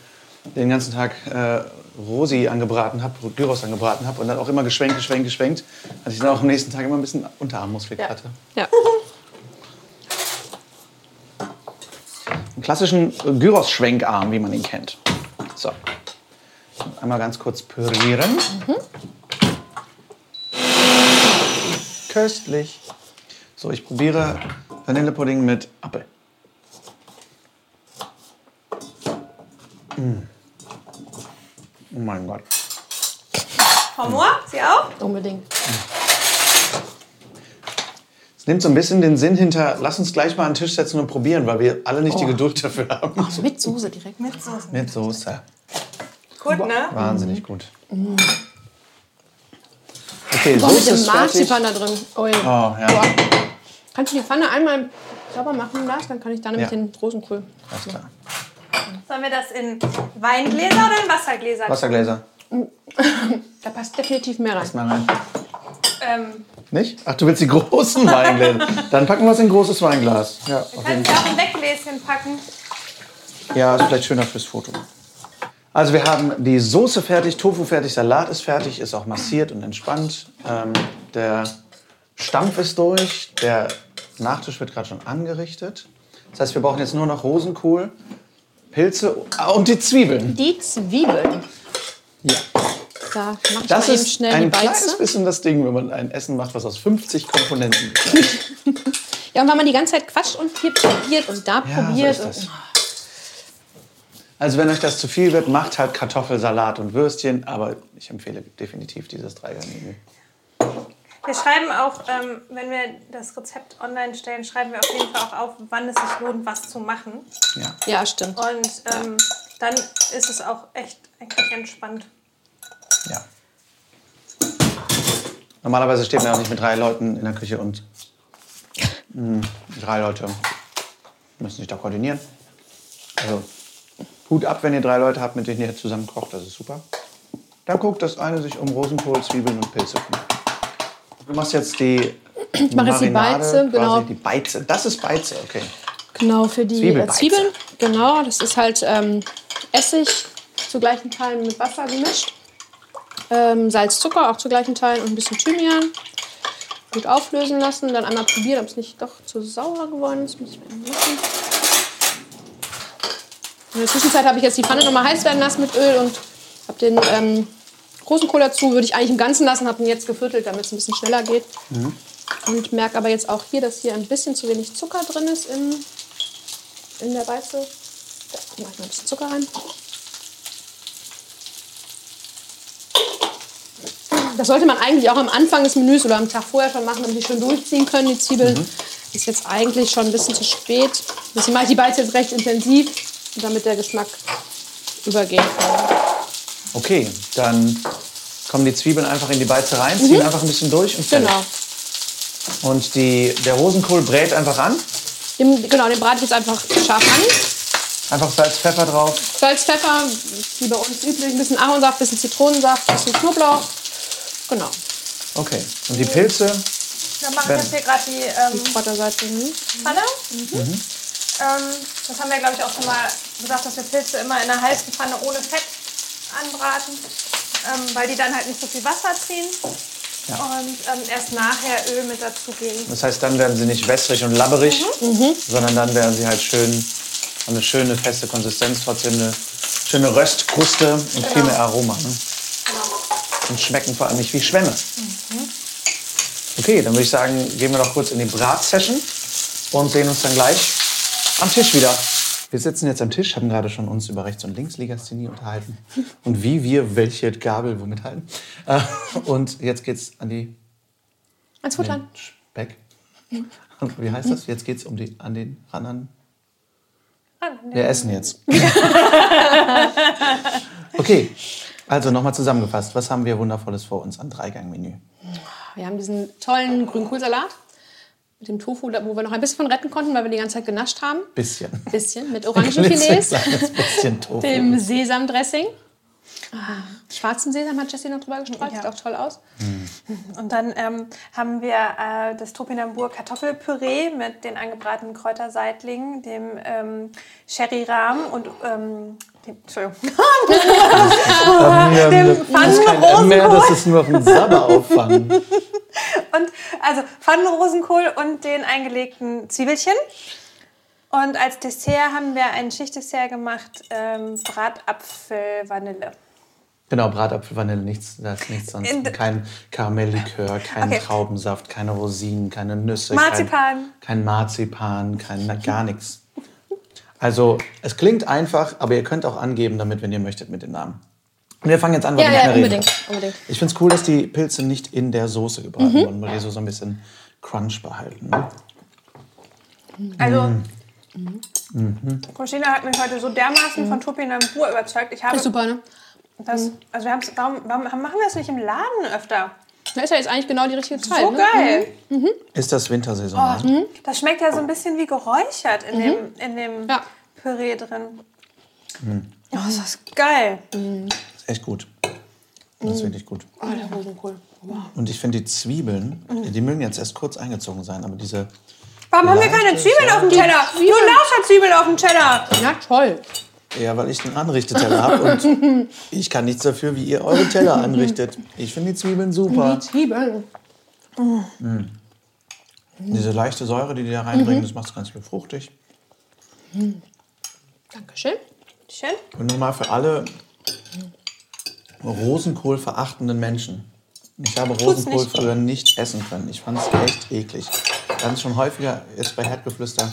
den ganzen Tag äh, Rosi angebraten habe, Gyros angebraten habe und dann auch immer geschwenkt, geschwenkt, geschwenkt, dass ich dann auch am nächsten Tag immer ein bisschen Unterarmmuskel Ja. hatte. Ja. Einen klassischen äh, Gyros-Schwenkarm, wie man ihn kennt. So. Einmal ganz kurz pürieren. Köstlich. So, ich probiere Vanillepudding mit Apfel. Mm. Oh mein Gott. Humor, Sie auch? Unbedingt. Es nimmt so ein bisschen den Sinn hinter, lass uns gleich mal an den Tisch setzen und probieren, weil wir alle nicht die Geduld dafür haben. Mit Soße direkt. Mit Soße. Mit Soße. Gut, ne? Wahnsinnig gut. Okay, Boah, mit Soße dem ist fertig. Marzipan da drin. Oh, ja. Boah. Kannst du die Pfanne einmal sauber machen lässt, dann kann ich dann nämlich Ja. den Rosenkohl. Alles klar. Sollen wir das in Weingläser oder in Wassergläser? Wassergläser. Da passt definitiv mehr rein. Lass mal rein. Ähm, Nicht? Ach, du willst die großen Weingläser. Dann packen wir es in ein großes Weinglas. Ja, auf jeden kannst du auch ein Weggläschen packen. Ja, ist vielleicht schöner fürs Foto. Also wir haben die Soße fertig, Tofu fertig, Salat ist fertig, ist auch massiert und entspannt. Ähm, der Stampf ist durch, der Nachtisch wird gerade schon angerichtet. Das heißt, wir brauchen jetzt nur noch Rosenkohl, Pilze und die Zwiebeln. Die Zwiebeln. Ja. Da mache ich Das mal eben ist schnell die ein kleines Beize. bisschen das Ding, wenn man ein Essen macht, was aus 50 Komponenten besteht. (laughs) Ja, und weil man die ganze Zeit quatscht und hier probiert und da Ja, so probiert. ist das. und, Also wenn euch das zu viel wird, macht halt Kartoffelsalat und Würstchen, aber ich empfehle definitiv dieses Dreigang-Menü. Wir schreiben auch, ähm, wenn wir das Rezept online stellen, schreiben wir auf jeden Fall auch auf, wann es sich lohnt, was zu machen. Ja. ja, stimmt. Und ähm, dann ist es auch echt eigentlich entspannt. Ja. Normalerweise steht man ja auch nicht mit drei Leuten in der Küche und mh, drei Leute müssen sich da koordinieren. Also Hut ab, wenn ihr drei Leute habt, mit denen ihr zusammen kocht, das ist super. Dann guckt, dass eine sich um Rosenkohl, Zwiebeln und Pilze kümmert. Du machst jetzt die ich mache jetzt die Beize, genau. Die Beize, das ist Beize, okay. Genau, für die äh, Zwiebeln. Genau, das ist halt ähm, Essig zu gleichen Teilen mit Wasser gemischt. Ähm, Salz, Zucker auch zu gleichen Teilen und ein bisschen Thymian. Gut auflösen lassen, dann einmal probieren, ob es nicht doch zu sauer geworden ist. Muss ich. In der Zwischenzeit habe ich jetzt die Pfanne nochmal heiß werden lassen mit Öl und habe den ähm, Rosenkohl dazu. Würde ich eigentlich im Ganzen lassen, habe ihn jetzt geviertelt, damit es ein bisschen schneller geht. Und merke aber jetzt auch hier, dass hier ein bisschen zu wenig Zucker drin ist in, in der Weiße. Da mache ich mal ein bisschen Zucker rein. Das sollte man eigentlich auch am Anfang des Menüs oder am Tag vorher schon machen, damit die schön durchziehen können, die Zwiebeln. Ist jetzt eigentlich schon ein bisschen zu spät. Deswegen mache ich die Beize jetzt recht intensiv, damit der Geschmack übergehen kann. Okay, dann kommen die Zwiebeln einfach in die Beize rein, ziehen einfach ein bisschen durch und fertig. Genau. Und die, der Rosenkohl brät einfach an. Den, genau, den brate ich jetzt einfach scharf an. Einfach Salz, Pfeffer drauf. Salz, Pfeffer, wie bei uns üblich, ein bisschen Ahornsaft, ein bisschen Zitronensaft, ein bisschen Knoblauch. Genau, Okay. Und die Pilze, Dann mache Wenn- ich jetzt hier gerade die ähm, die Vorderseite. Mhm. Pfanne. Ähm, das haben wir, glaube ich, auch schon mal gesagt, dass wir Pilze immer in einer heißen Pfanne ohne Fett anbraten, ähm, weil die dann halt nicht so viel Wasser ziehen. Ja. Und ähm, erst nachher Öl mit dazugeben. das heißt, dann werden sie nicht wässrig und labberig, sondern dann werden sie halt schön, haben eine schöne feste Konsistenz, trotzdem eine schöne Röstkruste und viel mehr Aroma. Ne? Und schmecken vor allem nicht wie Schwämme. Okay, dann würde ich sagen, gehen wir doch kurz in die Bratsession und sehen uns dann gleich am Tisch wieder. Wir sitzen jetzt am Tisch, haben gerade schon uns über Rechts- und Linkslegasthenie unterhalten und wie wir welche Gabel womit halten. Äh, Und jetzt geht's an die Ans Futtern. Speck. Und wie heißt das? Jetzt geht's um die an den ran an. Wir essen jetzt. okay, also nochmal zusammengefasst. Was haben wir Wundervolles vor uns an Dreigang-Menü? Wir haben diesen tollen Grünkohlsalat mit dem Tofu, da- wo wir noch ein bisschen von retten konnten, weil wir die ganze Zeit genascht haben. Bisschen. Bisschen mit (laughs) Ein Orangenfilets, bisschen Tofu. dem Sesamdressing. Ah, Schwarzen Sesam hat Jessie noch drüber gestreut, sieht auch toll aus. Und dann ähm, haben wir äh, das Topinambur Kartoffelpüree mit den angebratenen Kräuterseitlingen, dem ähm, Sherry-Rahm und ähm, dem, Entschuldigung, Ja, (laughs) dem Pfannenrosenkohl. mehr, das ist nur ein Sabber auffangen. Und also Pfannenrosenkohl und den eingelegten Zwiebelchen. Und als Dessert haben wir ein Schichtdessert gemacht, ähm, Bratapfel Vanille. Genau, Bratapfel, Vanille, nichts, ist nichts sonst. In- Kein Karamelllikör, (laughs) kein Okay. Traubensaft, keine Rosinen, keine Nüsse. Marzipan. Kein, kein Marzipan, kein, gar nichts. Also, es klingt einfach, aber ihr könnt auch angeben damit, wenn ihr möchtet, mit den Namen. Und wir fangen jetzt an, weil Ja, wir nicht ja, mehr reden. unbedingt, unbedingt. Ich finde es cool, dass die Pilze nicht in der Soße gebraten Mhm. wurden, weil die so, so ein bisschen Crunch behalten. Ne? Also, Mhm. Christina hat mich heute so dermaßen von Topinambur überzeugt. Ich habe Ist super, ne? das, also wir warum, warum machen wir das nicht im Laden öfter? Da ist ja jetzt eigentlich genau die richtige Zeit. So ne? geil. Ist das Wintersaison? Das schmeckt ja so ein bisschen wie geräuchert in dem, in dem Ja. Püree drin. Oh, ist das geil. Ist echt gut. Das ist wirklich gut. Oh, der Rosenkohl. Und ich finde die Zwiebeln, die mögen jetzt erst kurz eingezogen sein, aber diese Warum haben wir keine Zwiebeln auf dem Teller? Nur lauter Zwiebeln auf dem Teller. Ja, toll. Ja, weil ich den Anrichteteller habe und (laughs) ich kann nichts dafür, wie ihr eure Teller anrichtet. Ich finde die Zwiebeln super. Die Zwiebeln. Diese leichte Säure, die die da reinbringen, das macht es ganz viel fruchtig. Dankeschön. Schön. Und nochmal für alle Rosenkohl verachtenden Menschen. Ich habe Rosenkohl nicht. früher nicht essen können. Ich fand es echt eklig. Dann schon häufiger jetzt bei Herdgeflüster,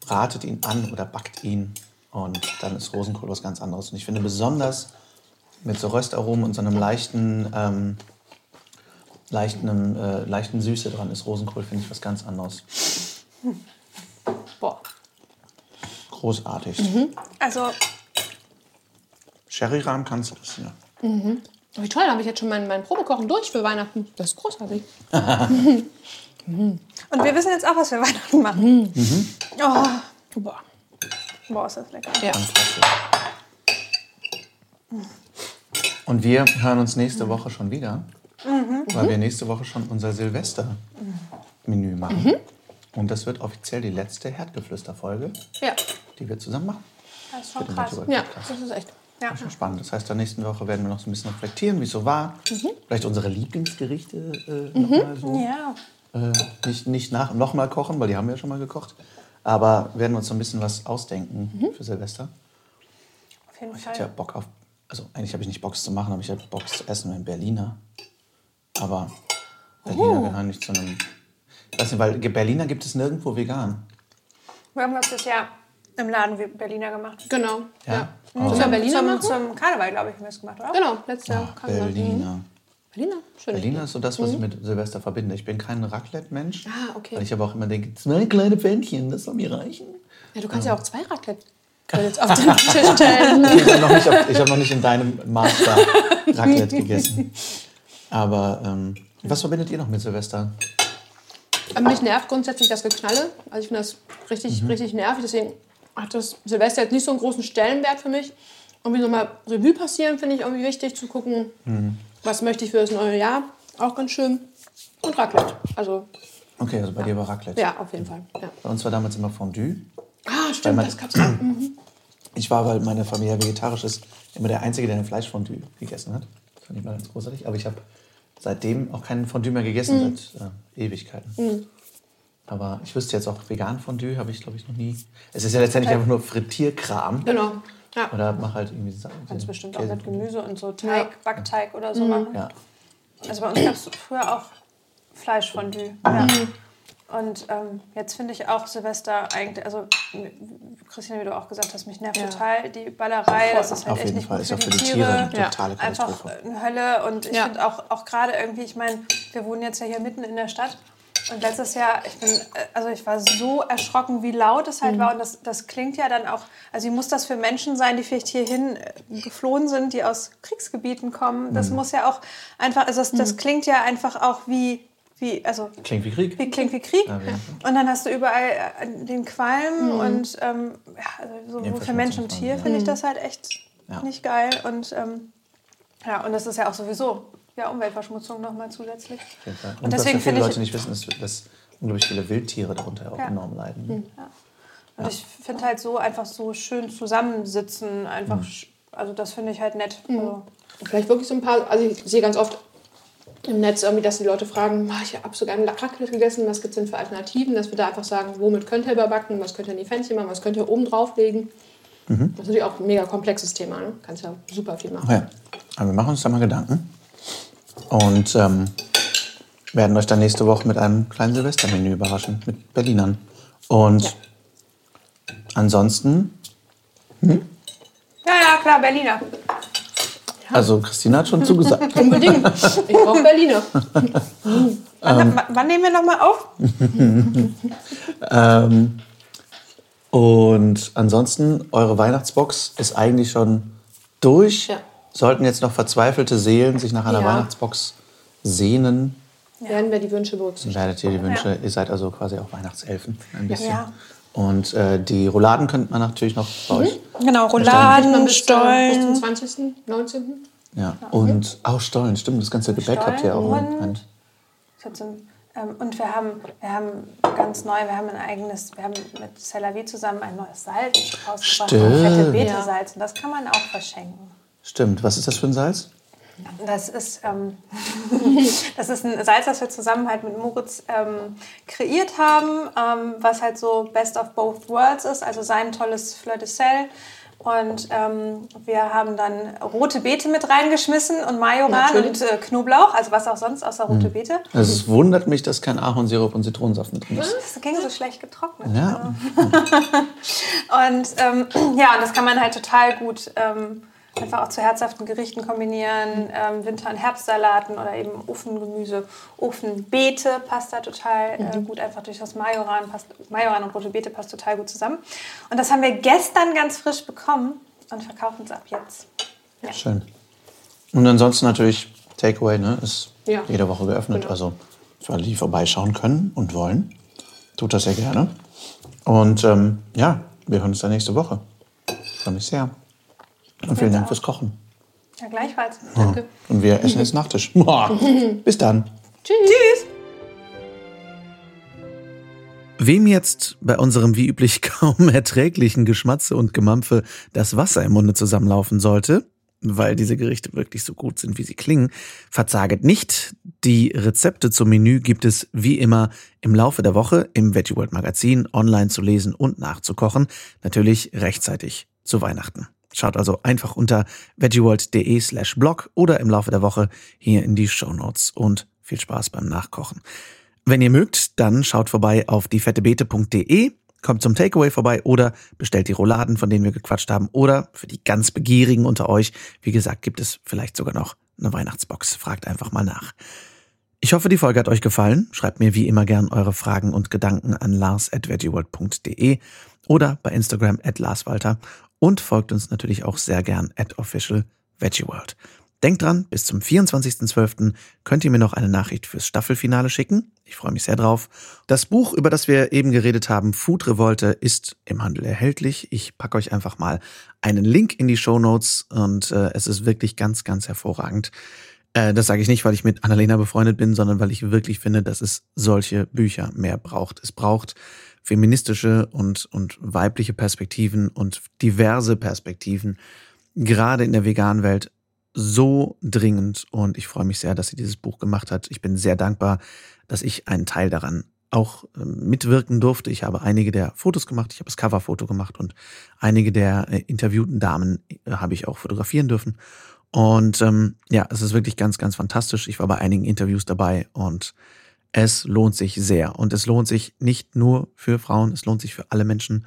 bratet ihn an oder backt ihn. Und dann ist Rosenkohl was ganz anderes. Und ich finde besonders mit so Röstaromen und so einem leichten, ähm, leichten, äh, leichten Süße dran ist Rosenkohl, finde ich was ganz anderes. Boah. Großartig. Also, Sherry-Rahm kannst du das hier. Oh, wie toll, da habe ich jetzt schon mein, mein Probekochen durch für Weihnachten. Das ist großartig. (laughs) und wir wissen jetzt auch, was wir Weihnachten machen. Oh, Boah. boah, ist das lecker. Ja. Und wir hören uns nächste Woche schon wieder, weil wir nächste Woche schon unser Silvester-Menü machen. Und das wird offiziell die letzte Herdgeflüster-Folge, Ja. die wir zusammen machen. Das ist schon krass. Ja, das ist echt. Ja. Das ist schon spannend. Das heißt, in der nächsten Woche werden wir noch so ein bisschen reflektieren, wie es so war. Vielleicht unsere Lieblingsgerichte äh, noch mal so. Ja. Äh, nicht nicht nach, noch mal kochen, weil die haben wir ja schon mal gekocht. Aber werden uns so ein bisschen was ausdenken für Silvester. Auf jeden Ich hatte ja Fall. Bock auf, also eigentlich habe ich nicht Bock zu machen, aber ich hatte Bock zu essen in Berliner. Aber Berliner gehören nicht zu einem. Ich weiß nicht, weil Berliner gibt es nirgendwo vegan. Wir haben das ja im Laden Berliner gemacht. Genau. Ja? Ja. Oh. Wir Berliner zum, machen? zum Karneval, glaube ich, haben wir es gemacht, oder? Genau, letztes Jahr. Ach. Berliner. Mhm. Berliner? Schön. Berliner ist so das, was ich mit Silvester verbinde. Ich bin kein Raclette-Mensch. Ah, okay. Weil ich aber auch immer denke, zwei kleine Pfännchen, das soll mir reichen. Ja, du kannst ja auch zwei Raclette jetzt auf den Tisch (laughs) stellen. Ich habe noch, hab noch nicht in deinem Maßstab Raclette gegessen. Aber ähm, was verbindet ihr noch mit Silvester? Aber mich nervt grundsätzlich das Geknalle. Also ich finde das richtig, richtig nervig. Deswegen hat das Silvester jetzt nicht so einen großen Stellenwert für mich. Irgendwie nochmal Revue passieren finde ich irgendwie wichtig zu gucken, was möchte ich für das neue Jahr. Auch ganz schön. Und Raclette. Also Okay, also bei dir war Raclette. ja, auf jeden Fall. Ja. Bei uns war damals immer Fondue. Ah, stimmt, man- das gab's auch. (clears throat) Mhm. Ich war, weil meine Familie vegetarisch ist, immer der Einzige, der ein Fleischfondue gegessen hat. Das fand ich mal ganz großartig. Aber ich habe seitdem auch keinen Fondue mehr gegessen, seit äh, Ewigkeiten. Aber ich wüsste jetzt auch, vegan Fondue habe ich, glaube ich, noch nie. Es ist ja letztendlich einfach nur Frittierkram. Genau. Ja. Oder mach halt irgendwie Sa- Kannst den bestimmt auch mit. Gemüse und so Teig, Backteig oder so machen. Ja. Also bei uns gab es früher auch Fleischfondue. Ja. Und ähm, jetzt finde ich auch Silvester eigentlich, also Christine, wie du auch gesagt hast, mich nervt Ja. total die Ballerei. Das ist halt Auf echt nicht Fall gut ist für auch die, für die Tiere. Tiere eine Ja. Einfach eine Hölle. Und ich Ja. finde auch, auch gerade irgendwie, ich meine, wir wohnen jetzt ja hier mitten in der Stadt. Und letztes Jahr, ich bin, äh, also ich war so erschrocken, wie laut es halt Mhm. war. Und das, das klingt ja dann auch, also wie muss das für Menschen sein, die vielleicht hierhin äh, geflohen sind, die aus Kriegsgebieten kommen. Mhm. Das muss ja auch einfach, also das, Mhm. das klingt ja einfach auch wie, wie, also Klingt wie Krieg. wie, klingt wie Krieg. Ja. Und dann hast du überall äh, den Qualm und ähm, ja, also so, für Mensch und Tier finde ich das halt echt Ja. nicht geil. Und ähm, ja, und das ist ja auch sowieso ja, Umweltverschmutzung nochmal zusätzlich. Auf jeden Fall. Und, Und was deswegen ja viele finde ich- Leute nicht wissen, ist, dass unglaublich viele Wildtiere darunter auch Ja. enorm leiden. Und ich finde halt so einfach so schön zusammensitzen, einfach, sch- also das finde ich halt nett. Also, Vielleicht wirklich so ein paar, also ich sehe ganz oft im Netz irgendwie, dass die Leute fragen, "Ah, ich habe so gerne Raclette gegessen, was gibt es denn für Alternativen? Dass wir da einfach sagen, womit könnt ihr überbacken, was könnt ihr in die Pfännchen machen, was könnt ihr oben drauflegen. Das ist natürlich auch ein mega komplexes Thema, ne? Kannst ja super viel machen. Okay, aber wir machen uns da mal Gedanken und ähm, werden euch dann nächste Woche mit einem kleinen Silvestermenü überraschen, mit Berlinern. Und Ja. ansonsten, ja, ja, klar, Berliner. also Christina hat schon zugesagt. (laughs) Unbedingt. Ich brauche Berliner. (laughs) Wann, Ähm. wann nehmen wir nochmal auf? (laughs) ähm, und ansonsten, eure Weihnachtsbox ist eigentlich schon durch. Ja. Sollten jetzt noch verzweifelte Seelen sich nach einer Ja. Weihnachtsbox sehnen, Werden wir die Wünsche berücksichtigen. werdet ihr die Wünsche. Ihr seid also quasi auch Weihnachtselfen ein bisschen. Ja. Und äh, die Rouladen könnte man natürlich noch bei euch. Genau, Rouladen, bis, äh, bis zum Stollen. 20., 19. Ja. Und auch Stollen, stimmt. Das ganze Gebäck habt ihr auch. Stollen und- ähm, Und wir haben, wir haben ganz neu, wir haben ein eigenes, wir haben mit Celavi zusammen ein neues Salz rausgebracht, fette Beete-Salz. Und das kann man auch verschenken. Stimmt. Was ist das für ein Salz? Das ist, ähm, (laughs) das ist ein Salz, das wir zusammen halt mit Moritz ähm, kreiert haben, ähm, was halt so Best of Both Worlds ist, also sein tolles Fleur de Sel. Und ähm, wir haben dann rote Beete mit reingeschmissen und Majoran Natürlich. und äh, Knoblauch, also was auch sonst außer rote Beete. Also es wundert mich, dass kein Ahornsirup und Zitronensaft mit drin ist. Das ging so schlecht getrocknet. Ja. (laughs) Und ähm, (clears throat) ja, und das kann man halt total gut ähm, einfach auch zu herzhaften Gerichten kombinieren. Ähm, Winter- und Herbstsalaten oder eben Ofengemüse. Ofenbeete passt da total äh, gut, einfach durch das Majoran. Passt, Majoran und rote Beete passt total gut zusammen. Und das haben wir gestern ganz frisch bekommen und verkaufen es ab jetzt. Schön. Und ansonsten natürlich Takeaway, ne? Ist Ja. jede Woche geöffnet. Genau. Also für alle, die vorbeischauen können und wollen, tut das sehr gerne. Und ähm, ja, wir hören uns dann nächste Woche. Freue mich sehr. Und vielen Dank fürs Kochen. Ja, gleichfalls. Danke. Und wir essen jetzt Nachtisch. (laughs) Bis dann. Tschüss. Wem jetzt bei unserem wie üblich (laughs) kaum erträglichen Geschmatze und Gemampfe das Wasser im Munde zusammenlaufen sollte, weil diese Gerichte wirklich so gut sind, wie sie klingen, verzaget nicht. Die Rezepte zum Menü gibt es wie immer im Laufe der Woche im Veggie World Magazin online zu lesen und nachzukochen, natürlich rechtzeitig zu Weihnachten. Schaut also einfach unter veggieworld.de slash blog oder im Laufe der Woche hier in die Show Notes und viel Spaß beim Nachkochen. Wenn ihr mögt, dann schaut vorbei auf diefettebeete.de, kommt zum Takeaway vorbei oder bestellt die Rouladen, von denen wir gequatscht haben. Oder für die ganz Begierigen unter euch, wie gesagt, gibt es vielleicht sogar noch eine Weihnachtsbox. Fragt einfach mal nach. Ich hoffe, die Folge hat euch gefallen. Schreibt mir wie immer gern eure Fragen und Gedanken an lars.veggieworld.de oder bei Instagram at larswalter und folgt uns natürlich auch sehr gern at official veggieworld. Denkt dran, bis zum 24.12. könnt ihr mir noch eine Nachricht fürs Staffelfinale schicken. Ich freue mich sehr drauf. Das Buch, über das wir eben geredet haben, Food Revolte, ist im Handel erhältlich. Ich packe euch einfach mal einen Link in die Show Notes und äh, es ist wirklich ganz, ganz hervorragend. Äh, das sage ich nicht, weil ich mit Annalena befreundet bin, sondern weil ich wirklich finde, dass es solche Bücher mehr braucht. Es braucht feministische und, und weibliche Perspektiven und diverse Perspektiven, gerade in der veganen Welt so dringend und ich freue mich sehr, dass sie dieses Buch gemacht hat. Ich bin sehr dankbar, dass ich einen Teil daran auch ähm, mitwirken durfte. Ich habe einige der Fotos gemacht, ich habe das Coverfoto gemacht und einige der äh, interviewten Damen äh, habe ich auch fotografieren dürfen. Und ähm, ja, es ist wirklich ganz, ganz fantastisch. Ich war bei einigen Interviews dabei und es lohnt sich sehr. Und es lohnt sich nicht nur für Frauen, es lohnt sich für alle Menschen,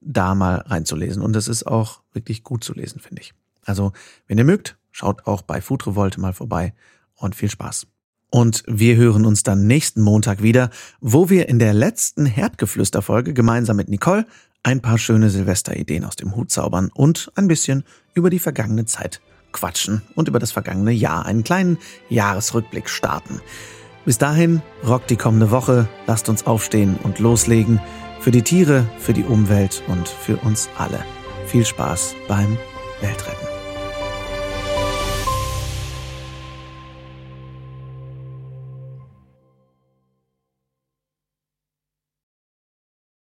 da mal reinzulesen. Und es ist auch wirklich gut zu lesen, finde ich. Also, wenn ihr mögt, schaut auch bei Food Revolte mal vorbei und viel Spaß. Und wir hören uns dann nächsten Montag wieder, wo wir in der letzten Herdgeflüster-Folge gemeinsam mit Nicole ein paar schöne Silvesterideen aus dem Hut zaubern und ein bisschen über die vergangene Zeit quatschen und über das vergangene Jahr einen kleinen Jahresrückblick starten. Bis dahin, rockt die kommende Woche, lasst uns aufstehen und loslegen. Für die Tiere, für die Umwelt und für uns alle. Viel Spaß beim Weltretten.